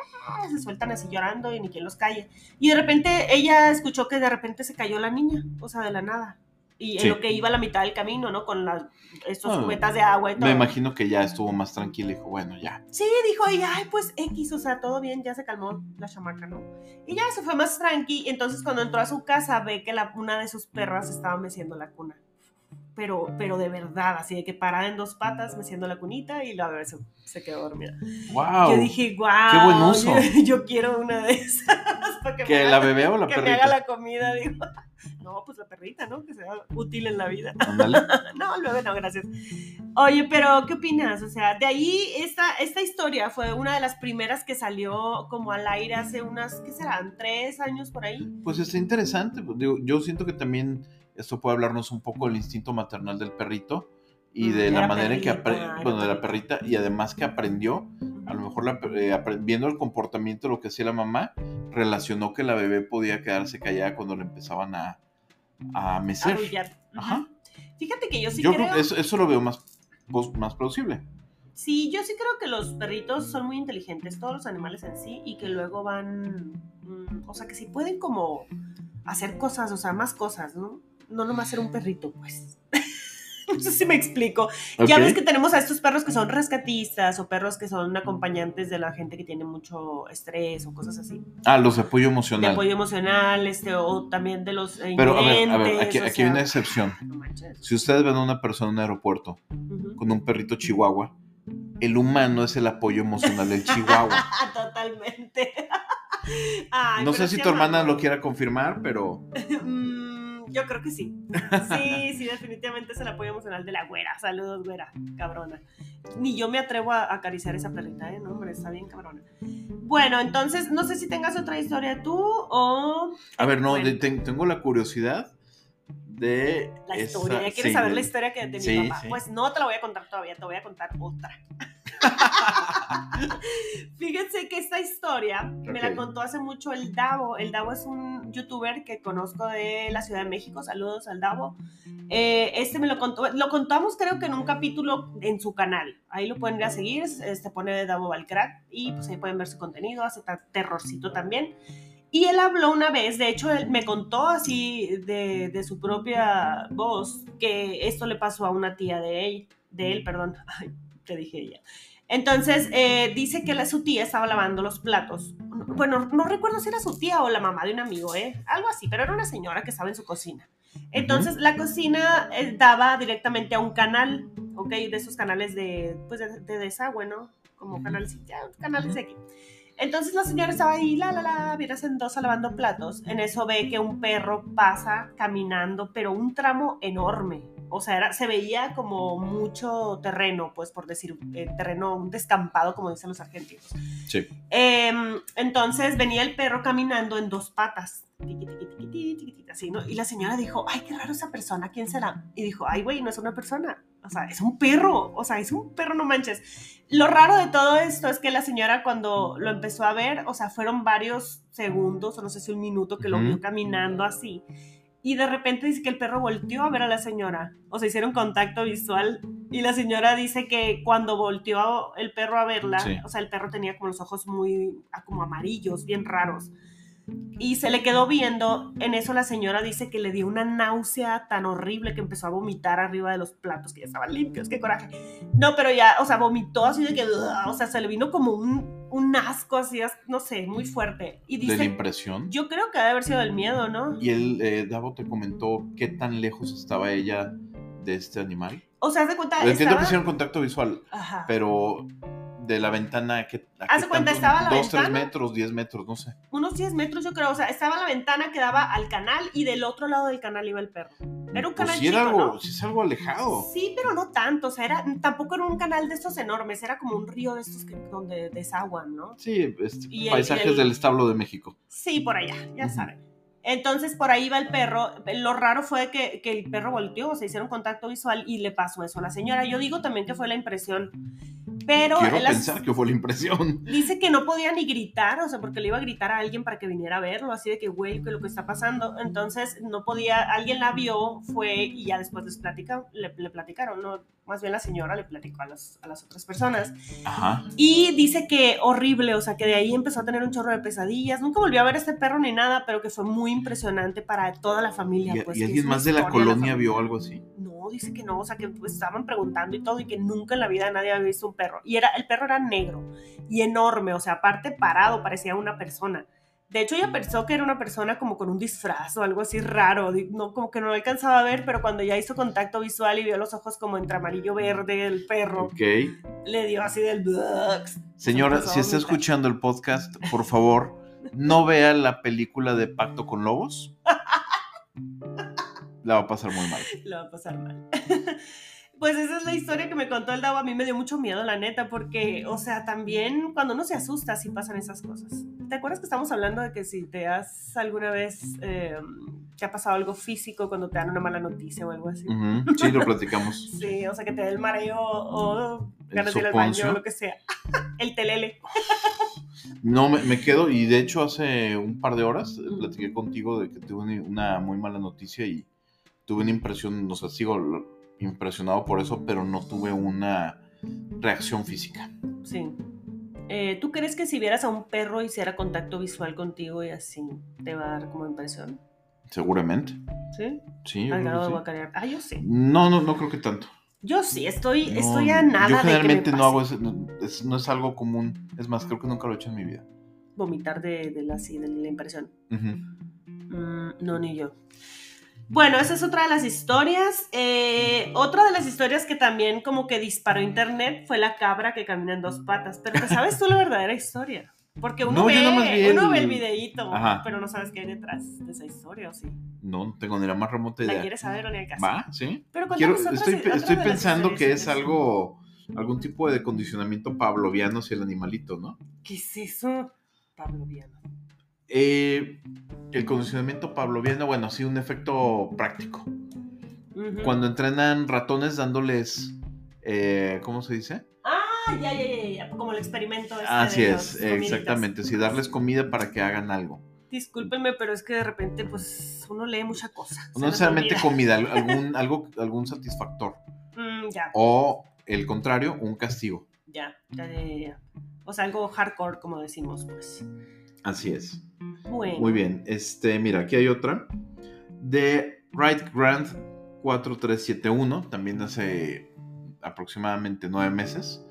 se sueltan así llorando y ni quien los calle. Y de repente ella escuchó que de repente se cayó la niña, o sea, de la nada. Y Sí. en lo que iba a la mitad del camino, ¿no? Con las, estos Ah, cubetas de agua y todo. Me imagino que ya estuvo más tranquila y dijo, bueno, ya. Sí, dijo, y ay, pues X, o sea, todo bien, ya se calmó la chamaca, ¿no? Y ya se fue más tranqui. Entonces, cuando entró a su casa, ve que la, una de sus perras estaba meciendo la cuna. Pero, pero de verdad, así de que parada en dos patas, meciendo la cunita y la bebé se, se quedó dormida. ¡Wow! Yo dije, wow. qué buen uso. Yo, <laughs> yo quiero una de esas. <laughs> para que ¿Que me la haga- bebé o la que me perrita? haga la comida, digo. <laughs> No, pues la perrita, ¿no? Que sea útil en la vida. No, el bebé no, gracias. Oye, pero ¿qué opinas? O sea, de ahí esta, esta historia fue una de las primeras que salió como al aire hace unas, ¿qué serán? ¿Tres años por ahí? Pues está interesante. pues, digo, yo siento que también esto puede hablarnos un poco del instinto maternal del perrito y de de la la manera en que perrita, apre- ay, bueno, de la perrita y además que aprendió, a lo mejor la eh, viendo el comportamiento de lo que hacía la mamá, relacionó que la bebé podía quedarse callada cuando le empezaban a, a mecer. Arrullar. Ajá. Fíjate que yo sí yo creo, creo que eso, eso lo veo más, más plausible. sí, yo sí creo que los perritos son muy inteligentes, todos los animales en sí, y que luego van, mm, o sea, que sí pueden como hacer cosas, o sea, más cosas, ¿no? No nomás ser un perrito, pues. <laughs> no sé si me explico. Ya ves que tenemos a estos perros que son rescatistas o perros que son acompañantes de la gente que tiene mucho estrés o cosas así. Ah, los de apoyo De emocional. apoyo emocional, este, o también de los eh, Pero a ver, a ver, invidentes, aquí, o aquí sea, hay una excepción. no. Si ustedes ven a una persona en un aeropuerto con un perrito chihuahua, el humano es el apoyo emocional del chihuahua. <laughs> Totalmente. <laughs> Ay, no sé si tu hermana lo quiera confirmar, pero Mm, yo creo que sí. Sí, sí, definitivamente es el apoyo emocional de la güera. Saludos, güera, cabrona. Ni yo me atrevo a acariciar esa perrita, ¿eh? No, hombre, está bien cabrona. Bueno, entonces, no sé si tengas otra historia tú o... a ver, no, Bueno. tengo la curiosidad de La esa- historia, ¿ya quieres sí, saber la historia que de mi sí, papá? sí. Pues no te la voy a contar todavía, te voy a contar otra. <laughs> Fíjense que esta historia me la contó hace mucho el Davo. El Davo es un youtuber que conozco de la Ciudad de México. Saludos al Davo. Eh, este me lo contó, lo contamos creo que en un capítulo en su canal. Ahí lo pueden ir a seguir, este pone Davo Valcrat y pues ahí pueden ver su contenido, hace terrorcito también. Y él habló una vez, de hecho, él me contó así de, de su propia voz que esto le pasó a una tía de él, de él, perdón, Ay, te dije ella. Entonces, eh, dice que la, su tía estaba lavando los platos. Bueno, no recuerdo si era su tía o la mamá de un amigo, ¿eh? Algo así, pero era una señora que estaba en su cocina. Entonces, la cocina eh, daba directamente a un canal, ¿ok? De esos canales de, pues, de, de desagüe, ¿no? Como canales, ya, canales de aquí. Entonces la señora estaba ahí, la, la, la, bien hacendosa lavando platos. En eso ve que un perro pasa caminando, pero un tramo enorme. O sea, era, se veía como mucho terreno, pues por decir, eh, terreno, un descampado, como dicen los argentinos. Sí. Em, entonces venía el perro caminando en dos patas. Tiqui, tiqui, tiqui, así, ¿no? Y la señora dijo, ay, qué raro esa persona, ¿quién será? Y dijo, ay, güey, no es una persona, o sea, es un perro, o sea, es un perro, no manches. Lo raro de todo esto es que la señora cuando lo empezó a ver, o sea, fueron varios segundos, o no sé si un minuto que lo vio caminando así. Y de repente dice que el perro volteó a ver a la señora. O sea, hicieron contacto visual. Y la señora dice que cuando volteó el perro a verla, Sí. o sea, el perro tenía como los ojos muy ah, como amarillos, bien raros. Y se le quedó viendo. En eso la señora dice que le dio una náusea tan horrible que empezó a vomitar arriba de los platos que ya estaban limpios. ¡Qué coraje! No, pero ya, o sea, vomitó así de que, o sea, se le vino como un, un asco así, as- no sé, muy fuerte. Y de la impresión. yo creo que debe haber sido del miedo, ¿no? Y él, eh, Davo te comentó qué tan lejos estaba ella de este animal. O sea, haz de cuenta, Entiendo estaba... que hicieron contacto visual, Ajá. pero de la ventana, ¿qué, a Haz qué de cuenta, estaba la Dos, tres ventana. metros, diez metros, no sé. unos 10 metros, yo creo. O sea, estaba la ventana que daba al canal y del otro lado del canal iba el perro. Era un Pues canal sí era chico, algo, ¿no? sí es algo alejado. Sí, pero no tanto. O sea, era, tampoco era un canal de estos enormes. Era como un río de estos que, donde desaguan, ¿no? Sí, este, Y el- paisajes y el- del establo de México. Sí, por allá, ya Ujú. saben. Entonces por ahí va el perro. Lo raro fue que, que el perro volteó, o sea, hicieron contacto visual y le pasó eso a la señora. Yo digo también que fue la impresión. Pero Quiero las- pensar que fue la impresión. Dice que no podía ni gritar, o sea, porque le iba a gritar a alguien para que viniera a verlo, así de que, güey, ¿qué es lo que está pasando? Entonces, no podía, alguien la vio, fue y ya después les platica, le, le platicaron, ¿no? Más bien la señora le platicó a las, a las otras personas. Ajá. Y dice que horrible, o sea, que de ahí empezó a tener un chorro de pesadillas. Nunca volvió a ver a este perro ni nada, pero que fue muy impresionante para toda la familia. ¿Y, pues, y que alguien más de la colonia familia. vio algo así? No, dice que no, o sea, que pues, estaban preguntando y todo, y que nunca en la vida nadie había visto un perro. Y era, el perro era negro y enorme, o sea, aparte parado, parecía una persona. De hecho, ella pensó que era una persona como con un disfraz o algo así raro, no, como que no alcanzaba a ver, pero cuando ya hizo contacto visual y vio los ojos como entre amarillo verde el perro, Ok. le dio así del... Señora, si está escuchando el podcast, por favor, no vea la película de Pacto con Lobos. <laughs> La va a pasar muy mal. La va a pasar mal. <laughs> Pues esa es la historia que me contó el Dao. A mí me dio mucho miedo, la neta, porque, o sea, también cuando uno se asusta, sí pasan esas cosas. ¿Te acuerdas que estamos hablando de que si te has alguna vez, eh, te ha pasado algo físico cuando te dan una mala noticia o algo así? Sí, lo platicamos. <laughs> Sí, o sea, que te dé el mareo o El ganas de ir al baño o lo que sea. <laughs> El telele. <laughs> No, me, me quedo, y de hecho hace un par de horas eh, platiqué contigo de que tuve una, muy mala noticia y tuve una impresión, o sea, sigo impresionado por eso, pero no tuve una reacción física. Sí. Eh, ¿Tú crees que si vieras a un perro hiciera contacto visual contigo y así te va a dar como impresión? Seguramente. ¿Sí? Sí, yo Al grado sí. guacarear. Ah, yo sí. No, no, no creo que tanto. Yo sí, estoy, No, estoy a nada Yo de que me generalmente no pase hago eso, no es, no es algo común. Es más, creo que nunca lo he hecho en mi vida. vomitar de, de la, así, de la impresión. Ujú. Mm, no, ni yo. Bueno, esa es otra de las historias. Eh, otra de las historias que también como que disparó internet fue la cabra que camina en dos patas. Pero ¿te sabes tú la verdadera historia? Porque uno, No, ve, vi uno el- ve el videíto, Ajá. pero no sabes qué hay detrás de esa historia, ¿o sí? No, no tengo ni la más remota ¿La idea. quieres saber o ni al caso? ¿Va? ¿Sí? Pero Quiero, otras- estoy, otras estoy pensando que es algo, algún tipo de condicionamiento pavloviano hacia el animalito, ¿no? ¿Qué es eso? Pablo Viano. Eh, el condicionamiento pavloviano, bueno, sí, un efecto práctico. Cuando entrenan ratones dándoles, eh, ¿cómo se dice? Ah, ya, ya, ya, ya, como el experimento este Así de es, exactamente. Sí, darles comida para que hagan algo. Discúlpenme, pero es que de repente, pues, uno lee mucha cosa. No necesariamente comida, <laughs> algún, algo, algún satisfactor. Mm, ya, O el contrario, un castigo. ya, ya, ya, ya, ya. O sea, algo hardcore, como decimos, pues. Así es. Bueno. Muy bien. Este, mira, aquí hay otra. De Right Grant 4371, también hace aproximadamente nueve meses.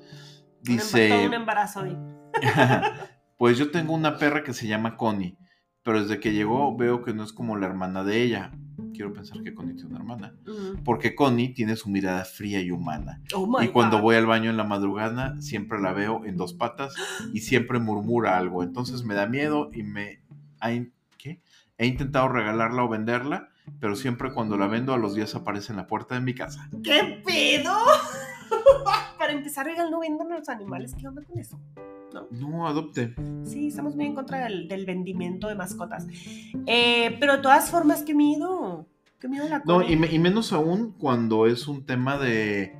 Todo Dice, un embarazo ahí. <laughs> pues yo tengo una perra que se llama Connie, pero desde que llegó veo que no es como la hermana de ella. Quiero pensar que Connie tiene una hermana. Mm. Porque Connie tiene su mirada fría y humana. Oh Y cuando God. voy al baño en la madrugada, siempre la veo en dos patas y siempre murmura algo. Entonces me da miedo y me... ¿qué? He intentado regalarla o venderla, pero siempre cuando la vendo a los días aparece en la puerta de mi casa. ¿Qué pedo? <laughs> Para empezar, oigan, no vendan a los animales. ¿Qué onda con eso? No, adopte. Sí, estamos muy en contra del, del vendimiento de mascotas. Eh, pero de todas formas, qué miedo. Qué miedo la No, y, me- y menos aún cuando es un tema de,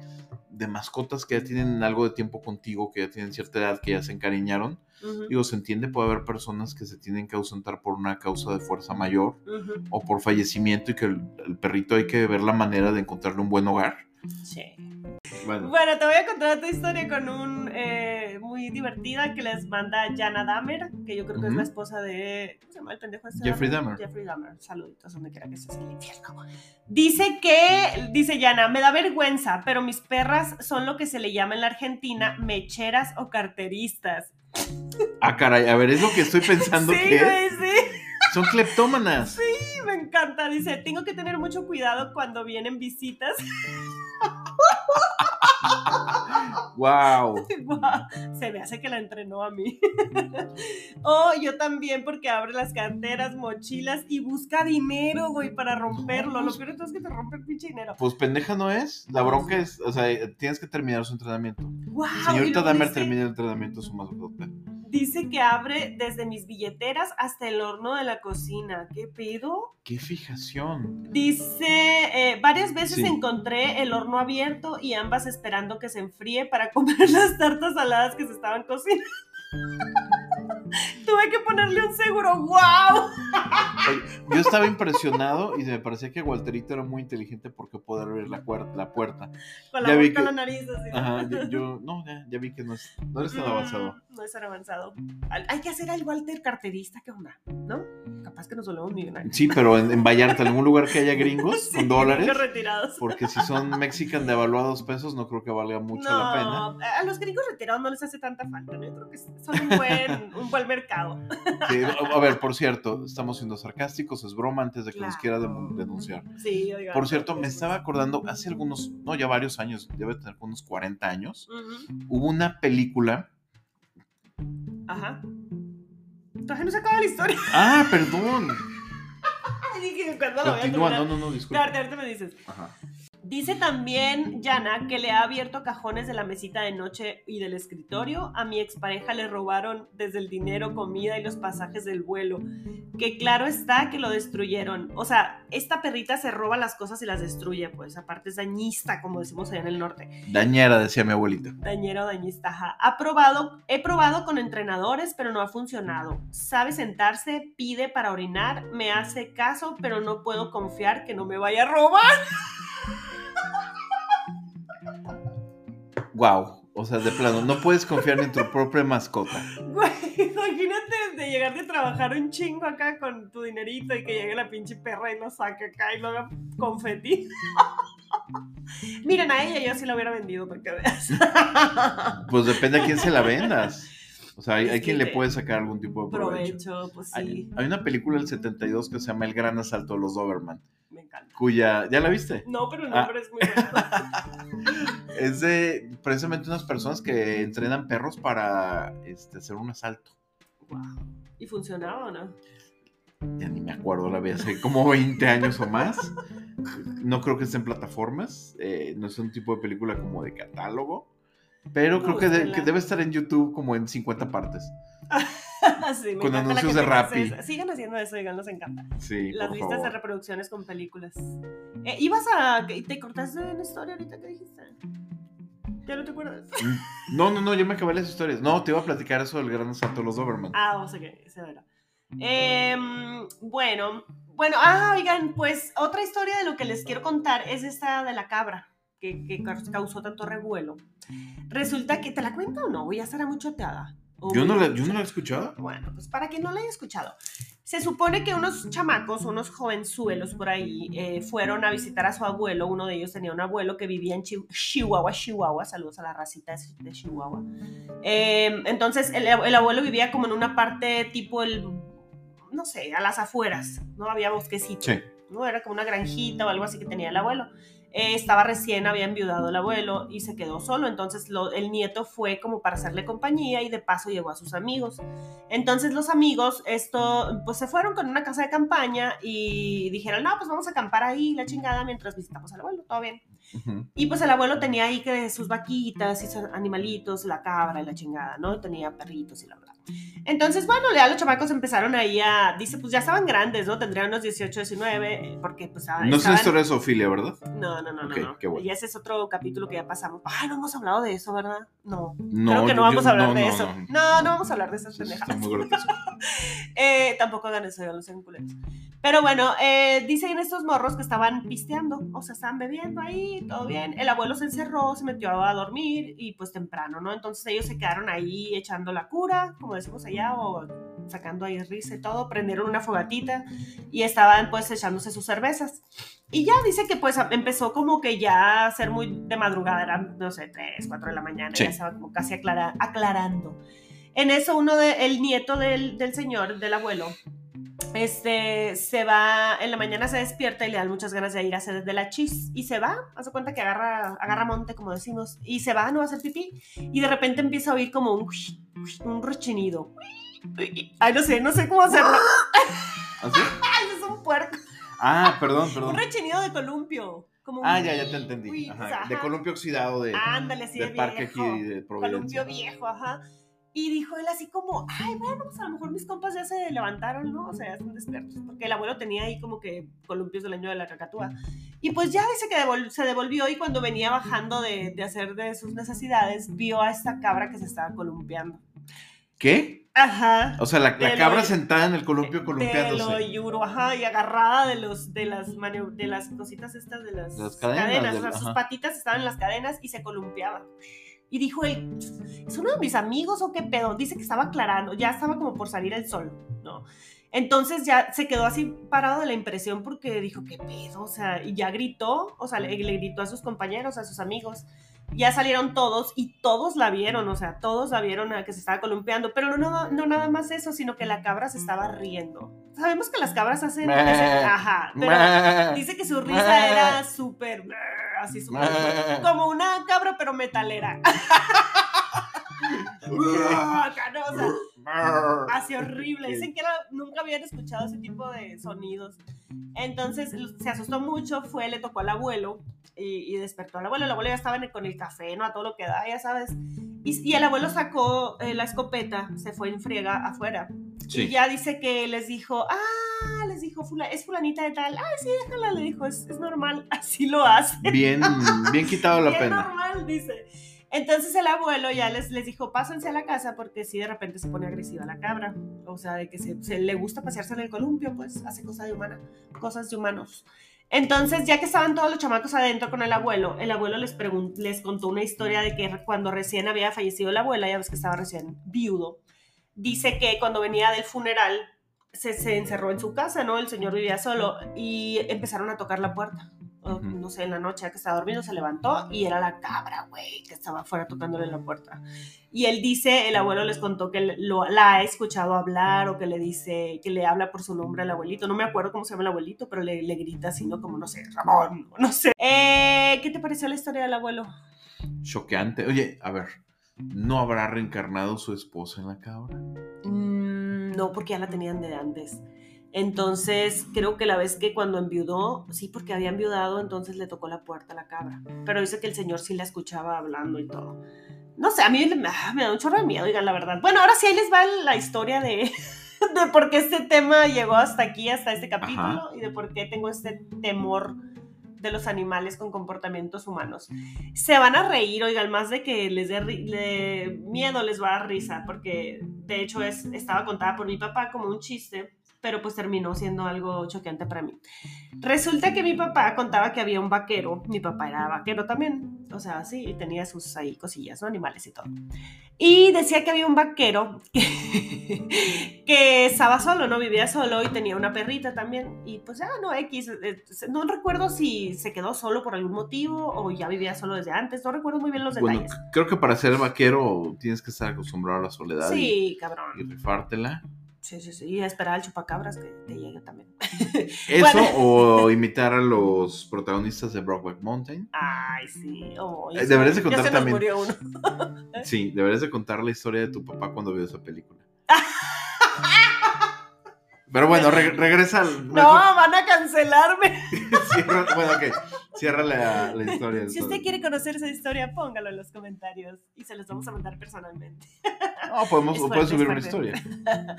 de mascotas que ya tienen algo de tiempo contigo, que ya tienen cierta edad, que ya se encariñaron. Ujú, Digo, se entiende, puede haber personas que se tienen que ausentar por una causa de fuerza mayor o por fallecimiento y que el, el perrito hay que ver la manera de encontrarle un buen hogar. Sí. Bueno, Bueno, te voy a contar otra historia con un eh, muy divertida que les manda Jana Dahmer, que yo creo que es la esposa de. ¿Cómo se llama el pendejo este? Jeffrey Dahmer. Jeffrey Dahmer. Saluditos donde quiera que estés en el infierno. Dice que, dice Jana, me da vergüenza, pero mis perras son lo que se le llama en la Argentina mecheras o carteristas. ah, caray, a ver, es lo que estoy pensando sí, que es. sí. son cleptómanas. Sí, me encanta. Dice, tengo que tener mucho cuidado cuando vienen visitas. Wow. <laughs> Se me hace que la entrenó a mí. <laughs> oh, yo también, porque abre las carteras, mochilas y busca dinero, güey, para romperlo. Lo peor de todo es que te rompe el pinche dinero. Pues pendeja no es. La bronca es, o sea, tienes que terminar su entrenamiento. Wow, Señorita Dahmer termina el entrenamiento de su mascota. Dice que abre desde mis billeteras hasta el horno de la cocina. ¿Qué pedo? ¡Qué fijación! Dice, eh, varias veces Sí. encontré el horno abierto y ambas esperando que se enfríe para <laughs> comer las tartas saladas que se estaban cocinando. <laughs> Tuve que ponerle un seguro. ¡Wow! <laughs> Yo estaba impresionado y me parecía que Walterito era muy inteligente porque podía abrir la, la puerta. Con Ya la vi boca en que- la nariz. Así. Ajá, yo, yo- no, ya, ya vi que no, es, no eres tan Mm, avanzado. No es tan avanzado. Hay que hacer al Walter carterista, ¿qué onda? ¿No? Capaz que nos volvemos millonarios. Sí, pero en, en Vallarta, en algún lugar que haya gringos <laughs> Sí, con dólares. retirados. Porque si son mexican de devaluados pesos, no creo que valga mucho la pena. No, a los gringos retirados no les hace tanta falta, ¿no? Yo creo que son un buen, un buen mercado. Sí, a a ver, por cierto, estamos siendo sarcásticos, es broma antes de que nos quiera Claro. de- denunciar. Sí, oigan. Por cierto, me estaba acordando, hace algunos, no, ya varios años, debe tener unos 40 años, hubo una película. Ajá. Todavía no se acaba la historia. <laughs> Ah, perdón. Continúa, no, no, no, disculpa. Ahorita me dices. Ajá. Dice también Yana que le ha abierto cajones de la mesita de noche y del escritorio. A mi expareja le robaron desde el dinero, comida y los pasajes del vuelo. Que claro está que lo destruyeron. O sea, esta perrita se roba las cosas y las destruye, pues aparte es dañista, como decimos allá en el norte. Dañera, decía mi abuelita. Dañero, dañista, ajá. Ha probado, he probado con entrenadores, pero no ha funcionado. Sabe sentarse, pide para orinar, me hace caso, pero no puedo confiar que no me vaya a robar. <laughs> Wow. O sea, de plano, no puedes confiar en tu propia mascota. Güey, imagínate de llegar de trabajar un chingo acá con tu dinerito y que llegue la pinche perra y lo saque acá y lo haga confeti. <laughs> Miren, a ella yo sí la hubiera vendido para que veas. <laughs> Pues depende a quién se la vendas. O sea, hay, quien le puede sacar algún tipo de provecho. Provecho, pues Hay, sí, hay una película del 72 que se llama El Gran Asalto de los Doberman, encanta. cuya... ¿Ya la viste? No, pero el Ah. nombre es muy. <laughs> Es de precisamente unas personas que entrenan perros para este, hacer un asalto. Wow. ¿Y funcionaba o no? Ya ni me acuerdo, la vi hace como 20 años o más. No creo que esté en plataformas. eh, no es un tipo de película como de catálogo. Pero creo que, de- que debe estar en YouTube como en 50 partes. <laughs> <laughs> Sí, Con anuncios de Rappi. Sigan haciendo eso, digan, nos encanta. Sí, Las por listas de favor. reproducciones con películas. Eh, ¿Ibas a... ¿Te cortaste en la historia ahorita que dijiste? ¿Ya no te acuerdas? No, no, no, yo me acabé las historias. No, te iba a platicar eso del Gran Asalto de los Doberman. Ah, o sea que ese era. Em, bueno, bueno, ah, oigan, pues otra historia de lo que les quiero contar es esta de la cabra que, que caus- causó tanto revuelo. Resulta que, ¿te la cuento o no? Ya estará muy choteada. Yo no, la, yo no la he escuchado. Bueno, pues para quien no la haya escuchado, se supone que unos chamacos, unos jovenzuelos por ahí, eh, fueron a visitar a su abuelo. Uno de ellos tenía un abuelo que vivía en Chi- Chihuahua, Chihuahua. Saludos a la racita de, de Chihuahua. Eh, entonces, el, el abuelo vivía como en una parte tipo el, no sé, a las afueras, ¿no? Había bosquecito. Sí. ¿no? Era como una granjita o algo así que tenía el abuelo. Eh, estaba recién, había enviudado el abuelo y se quedó solo, entonces lo- el nieto fue como para hacerle compañía y de paso llevó a sus amigos. Entonces los amigos, esto, pues se fueron con una casa de campaña y dijeron, no, pues vamos a acampar ahí, la chingada, mientras visitamos al abuelo, todo bien. Y pues el abuelo tenía ahí que sus vaquitas y sus animalitos, la cabra y la chingada, ¿no? Tenía perritos y la verdad. Entonces, bueno, ya los chamacos empezaron ahí a, dice, pues ya estaban grandes, ¿no? Tendrían unos 18, 19, porque pues ah, No es una estaban- historia de Sofía, ¿verdad? no, no, no, no, Ok, no. qué bueno. Y ese es otro capítulo que ya pasamos. Ay, no hemos hablado de eso, ¿verdad? No. No, Creo que no yo- vamos a hablar no, de no, eso. no. No, vamos a hablar de esas pendejadas. está muy grotesco. <laughs> Eh, tampoco hagan eso, ya los sean culeros. Pero bueno, eh, dicen estos morros que estaban pisteando, o sea, estaban bebiendo ahí, todo bien. El abuelo se encerró, se metió a dormir y pues temprano, ¿no? Entonces ellos se quedaron ahí echando la cura, como decimos allá, o sacando ahí risa y todo, prendieron una fogatita y estaban pues echándose sus cervezas. Y ya dice que pues empezó como que ya a ser muy de madrugada, eran, no sé, 3, 4 de la mañana, Sí. ya estaba como casi aclara- aclarando. En eso uno de, el nieto del, del señor, del abuelo, este, se va, en la mañana se despierta y le dan muchas ganas de ir a hacer de la chis y se va, hace cuenta que agarra, agarra monte, como decimos, y se va, no va a hacer pipí, y de repente empieza a oír como un, un rechinido. Ay, no sé, no sé cómo hacerlo. <laughs> ¿Así? Ay, es un puerco. Ah, perdón, Un perdón. rechinido de columpio. Como un- Ah, ya, ya te entendí. Uy, Ajá, ajá. De columpio oxidado de, Ándale, así del de parque aquí de Columpio Providencia. viejo, ajá. Y dijo él así como, ay, bueno, pues a lo mejor mis compas ya se levantaron, ¿no? O sea, ya están despiertos. Porque el abuelo tenía ahí como que columpios del año de la cacatúa. Y pues ya dice que devol- se devolvió y cuando venía bajando de, de hacer de sus necesidades, vio a esta cabra que se estaba columpiando. ¿Qué? Ajá. O sea, la, la Te lo- cabra sentada en el columpio Te lo columpiándose. juro, ajá, y agarrada de los de las de las cositas estas de las, De las cadenas, o sea, del- sus patitas estaban en las cadenas y se columpiaba. Y dijo él, ¿es uno de mis amigos o qué pedo? Dice que estaba aclarando, ya estaba como por salir el sol, ¿no? Entonces ya se quedó así parado de la impresión porque dijo, ¿qué pedo? O sea, y ya gritó, o sea, le, le gritó a sus compañeros, a sus amigos. Ya salieron todos y todos la vieron, o sea, todos la vieron a que se estaba columpiando, pero no, no, nada más eso, sino que la cabra se estaba riendo. Sabemos que las cabras hacen... Ajá, pero dice que su risa era súper... Así. Meh. Como una cabra, pero metalera. <laughs> <laughs> Acá, ¿no? O sea, Así horrible. Dicen que nunca habían escuchado ese tipo de sonidos. Entonces se asustó mucho, fue, le tocó al abuelo y, despertó al abuelo. El abuelo ya estaba con el café, ¿no? A todo lo que da, ya sabes. Y, el abuelo sacó eh, la escopeta, se fue en friega afuera. Y ya dice que les dijo, ah, les dijo, es fulanita de tal. Ah, sí, déjala, le dijo, es, es normal, <laughs> así lo hace. Bien, bien quitado la <laughs> pena. Es normal, dice. Entonces el abuelo ya les, les dijo, pásense a la casa porque si de repente se pone agresiva la cabra. O sea, de que se, le gusta pasearse en el columpio, pues hace cosas de humana, cosas de humanos. Entonces, ya que estaban todos los chamacos adentro con el abuelo, el abuelo les, les contó una historia de que cuando recién había fallecido la abuela, ya ves que estaba recién viudo, dice que cuando venía del funeral se, se encerró en su casa, ¿no? El señor vivía solo y empezaron a tocar la puerta no sé, en la noche que estaba dormido, se levantó y era la cabra, güey, que estaba afuera tocándole la puerta. Y él dice, el abuelo les contó que lo, la ha escuchado hablar o que le dice, que le habla por su nombre al abuelito. No me acuerdo cómo se llama el abuelito, pero le, le grita así, ¿no? Como, no sé, Ramón, no sé. Eh, ¿Qué te pareció la historia del abuelo? Choqueante. Oye, a ver, ¿no habrá reencarnado su esposa en la cabra? Mm, no, porque ya la tenían de antes. Entonces, creo que la vez que cuando enviudó, sí, porque había enviudado, entonces le tocó la puerta a la cabra. Pero dice que el señor sí la escuchaba hablando y todo. No sé, a mí me, ah, da un chorro de miedo, digan la verdad. Bueno, ahora sí ahí les va la historia de, <laughs> de por qué este tema llegó hasta aquí, hasta este capítulo, y de por qué tengo este temor de los animales con comportamientos humanos. Se van a reír, oigan, más de que les dé miedo, les va a dar risa, porque de hecho es, estaba contada por mi papá como un chiste pero pues terminó siendo algo choqueante para mí. Resulta que mi papá contaba que había un vaquero, mi papá era vaquero también, o sea, sí, tenía sus ahí cosillas, ¿no? Animales y todo. Y decía que había un vaquero <laughs> que, estaba solo, ¿no? Vivía solo y tenía una perrita también. Y pues, ah, no, X, eh, no recuerdo si se quedó solo por algún motivo o ya vivía solo desde antes, no recuerdo muy bien los detalles. creo que para ser vaquero tienes que estar acostumbrado a la soledad. Sí, cabrón. Y rifártela. Sí, sí, sí. Y esperar al chupacabras que te llegue también. <laughs> Eso o imitar a los protagonistas de Brockback Mountain. Ay, sí. Oh, deberías de contar también. <laughs> sí, deberías de contar la historia de tu papá cuando vio esa película. <laughs> Pero bueno, regresa al. No, van a cancelarme. Bueno, ok. Cierra la, historia. Si usted quiere conocer esa historia, póngalo en los comentarios y se los vamos a mandar personalmente. <laughs> No, podemos, subir una historia. <laughs>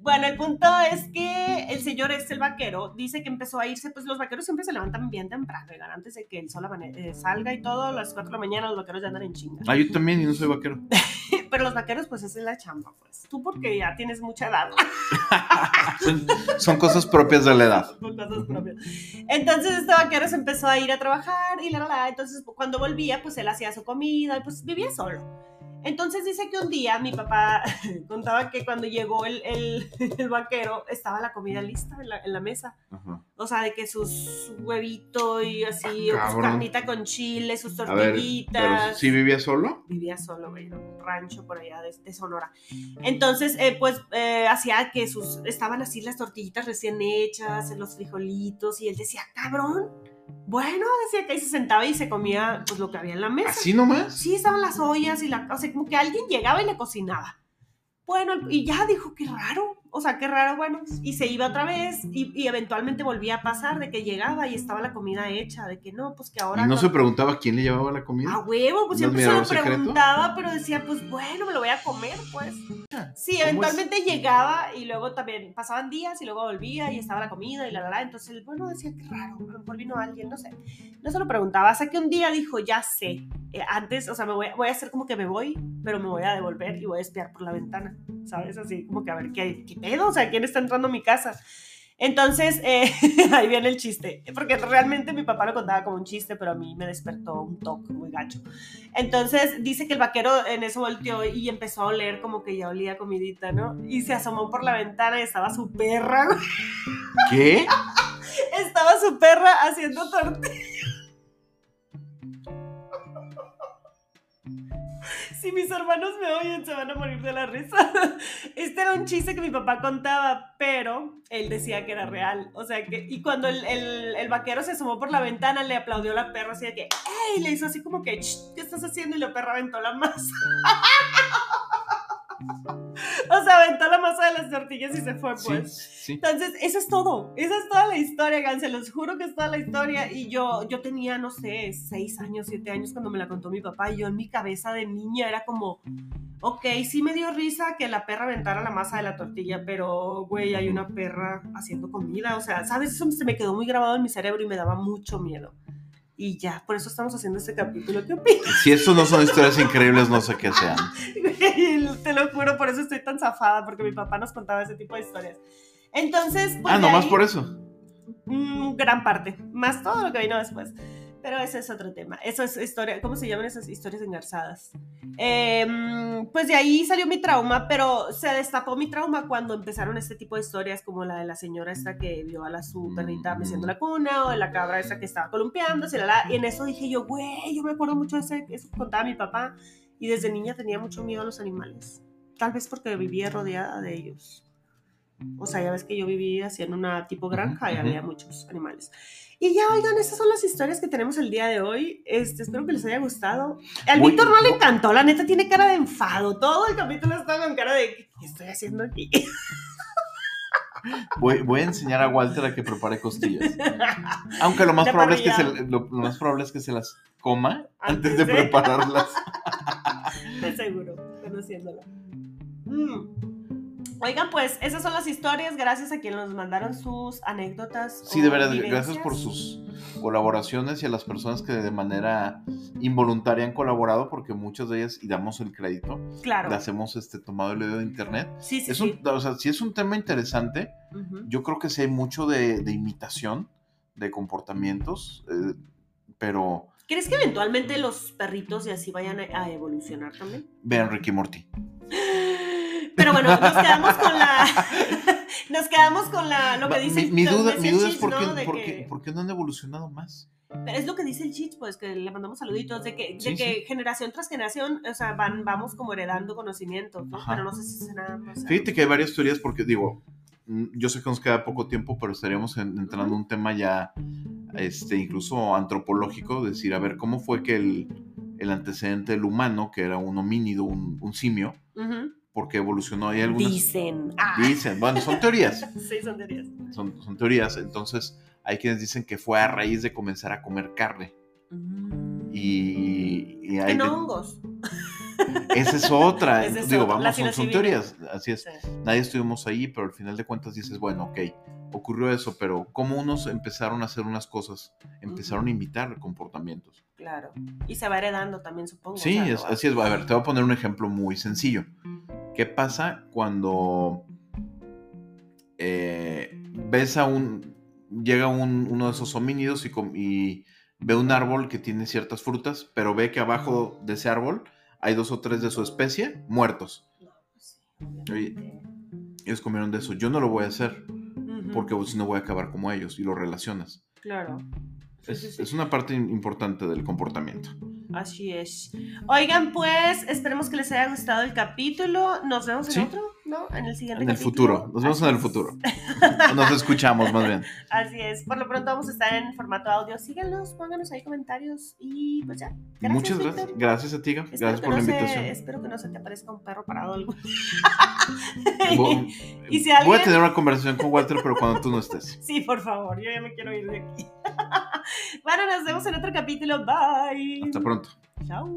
Bueno, el punto es que el señor es el vaquero, dice que empezó a irse, pues los vaqueros siempre se levantan bien temprano, antes de que el sol eh, salga y todo, a las 4 de la mañana los vaqueros ya andan en chinga. Ah, yo también y no soy vaquero. <laughs> Pero los vaqueros, pues esa es la chamba, pues. Tú porque ya tienes mucha edad. son, cosas propias de la edad. Son cosas propias. Entonces este vaquero se empezó a ir a trabajar y la, la, la. Entonces cuando volvía, pues él hacía su comida y pues vivía solo. Entonces dice que un día mi papá <laughs> contaba que cuando llegó el, <laughs> el, vaquero estaba la comida lista en la, en la mesa. O sea, de que sus huevitos y así, ah, su carnita con chile, sus tortillitas. ¿Sí vivía solo? Vivía solo, güey, en un rancho por allá de, Sonora. Entonces, eh, pues eh, hacía que sus, estaban así las tortillitas recién hechas, los frijolitos, y él decía, cabrón bueno, decía que ahí se sentaba y se comía pues lo que había en la mesa. ¿Así nomás? Sí, estaban las ollas y la... O sea, como que alguien llegaba y le cocinaba. Bueno, y ya dijo, qué raro, o sea, qué raro, bueno, y se iba otra vez y, eventualmente volvía a pasar de que llegaba y estaba la comida hecha, de que no, pues que ahora... ¿Y no, se preguntaba quién le llevaba la comida? A huevo, pues siempre se lo preguntaba, pero decía, pues bueno, me lo voy a comer, pues. Ah, sí, eventualmente llegaba y luego también pasaban días y luego volvía y estaba la comida y la verdad, entonces, bueno, decía, qué raro, mejor vino alguien, no sé. No se lo preguntaba, hasta que un día dijo, ya sé, eh, antes, o sea, me voy, voy a hacer como que me voy, pero me voy a devolver y voy a espiar por la ventana, ¿sabes? Así como que a ver qué, qué pedo, o sea, quién está entrando a mi casa. Entonces, eh, <laughs> ahí viene el chiste, porque realmente mi papá lo contaba como un chiste, pero a mí me despertó un toque muy gacho. Entonces, dice que el vaquero en eso volteó y empezó a oler como que ya olía comidita, ¿no? Y se asomó por la ventana y estaba su perra. ¿Qué? <laughs> estaba su perra haciendo tortillas. Si mis hermanos me oyen, se van a morir de la risa. <laughs> Este era un chiste que mi papá contaba, pero él decía que era real. O sea que, y cuando el, el, vaquero se asomó por la ventana, le aplaudió la perra, así de que, ¡ey! Le hizo así como que, ¿qué estás haciendo? Y la perra aventó la masa. <laughs> <laughs> O sea, aventó la masa de las tortillas y se fue, Sí, pues. sí. Entonces, eso es todo. Esa es toda la historia, Gan. Se los juro que es toda la historia. Y yo, yo tenía, no sé, seis años, siete años cuando me la contó mi papá. Y yo en mi cabeza de niña era como, ok, sí me dio risa que la perra aventara la masa de la tortilla, pero, güey, hay una perra haciendo comida. O sea, ¿sabes? Eso se me quedó muy grabado en mi cerebro y me daba mucho miedo. Y ya, por eso estamos haciendo este capítulo. ¿Qué opinas? Si estos no son historias increíbles, no sé qué sean. <laughs> Te lo juro, por eso estoy tan zafada, porque mi papá nos contaba ese tipo de historias. Entonces, pues. Ah, nomás ahí- por eso. Mm, gran parte, más todo lo que vino después. Pero ese es otro tema. Eso es historia, ¿cómo se llaman esas historias engarzadas? Em, pues de ahí salió mi trauma, pero se destapó mi trauma cuando empezaron este tipo de historias, como la de la señora esta que vio a la su perrita meciendo la cuna, o de la cabra esta que estaba columpiándose, y en eso dije yo, güey, yo me acuerdo mucho de ese, eso que contaba mi papá, y desde niña tenía mucho miedo a los animales. Tal vez porque vivía rodeada de ellos. O sea, ya ves que yo vivía así en una tipo granja y había muchos animales. Y ya, oigan, estas son las historias que tenemos el día de hoy. Este, espero que les haya gustado. Al Víctor no le encantó, la neta tiene cara de enfado. Todo el capítulo está con cara de ¿qué estoy haciendo aquí? <laughs> Voy, voy a enseñar a Walter a que prepare costillas. <laughs> Aunque lo más, probable es que se, lo, lo más probable es que se las coma Antes antes de de- prepararlas. <laughs> De seguro, conociéndolo. Mm. Oigan, pues esas son las historias. Gracias a quienes nos mandaron sus anécdotas. Sí, de verdad, vivencias. gracias por sus colaboraciones y a las personas que de manera involuntaria han colaborado, porque muchas de ellas, y damos el crédito, Claro. las hemos este, tomado el video de internet. Sí, sí, Es sí. un, o sea, sí es un tema interesante. Ujú. Yo creo que sí hay mucho de, de imitación de comportamientos, eh, pero ¿Crees que eventualmente los perritos y así vayan a, a evolucionar también? vean Ricky Morty. <laughs> Pero bueno, nos <laughs> quedamos con la. <laughs> Nos quedamos con la, lo que dice mi, mi el- duda, mi duda es por ¿no? qué, De por, que- qué, por qué no han evolucionado más. Es lo que dice el Chich, pues que le mandamos saluditos, de que, de Sí, que generación tras generación, o sea, van, vamos como heredando conocimientos, ¿no? Pero no sé si será. o sea, Fíjate que hay varias teorías porque digo, mm, yo sé que nos queda poco tiempo, pero estaríamos en- entrando en un tema ya, este, incluso antropológico, decir, a ver, ¿cómo fue que el, el antecedente del humano, que era un homínido, un, un simio, qué evolucionó? Hay algunas... Dicen. Ah, Dicen, bueno, son teorías, <laughs> sí, son teorías. son, son teorías, entonces hay quienes dicen que fue a raíz de comenzar a comer carne. Mm. Y, y hay En de- hongos. esa es otra. <laughs> Esa es Digo, otra, la vamos, son, teorías, así es. Sí. nadie estuvimos ahí, pero al final de cuentas dices, bueno, ok, ocurrió eso, pero ¿cómo unos empezaron a hacer unas cosas? Empezaron a imitar comportamientos. Claro. Y se va heredando también, supongo. o Sí, sea, es- así es. A ver, te voy a poner un ejemplo muy sencillo. ¿Qué pasa cuando eh, ves a un, llega un- uno de esos homínidos y, ve un árbol que tiene ciertas frutas, pero ve que abajo de ese árbol hay dos o tres de su especie muertos? No, pues sí. Ellos comieron de eso. Yo no lo voy a hacer. Porque si no voy a acabar como ellos y lo relacionas. Claro. Es, sí, sí. es una parte importante del comportamiento. Así es. Oigan, pues, esperemos que les haya gustado el capítulo. Nos vemos en Sí. otro, ¿no? En el siguiente En el capítulo. futuro. Nos vemos Así en el futuro. Nos escuchamos más bien. <laughs> Así es. Por lo pronto vamos a estar en formato audio. Síganos, pónganos ahí comentarios y pues ya. Gracias, Muchas gracias. Gracias a ti. Gracias por la se- invitación. espero que no se te aparezca un perro parado algo. Voy, <laughs> Y si voy a tener una conversación con Walter, pero cuando tú no estés. <laughs> Sí, por favor, yo ya me quiero ir de aquí. bueno, nos vemos en otro capítulo. Bye. Hasta pronto. Chao.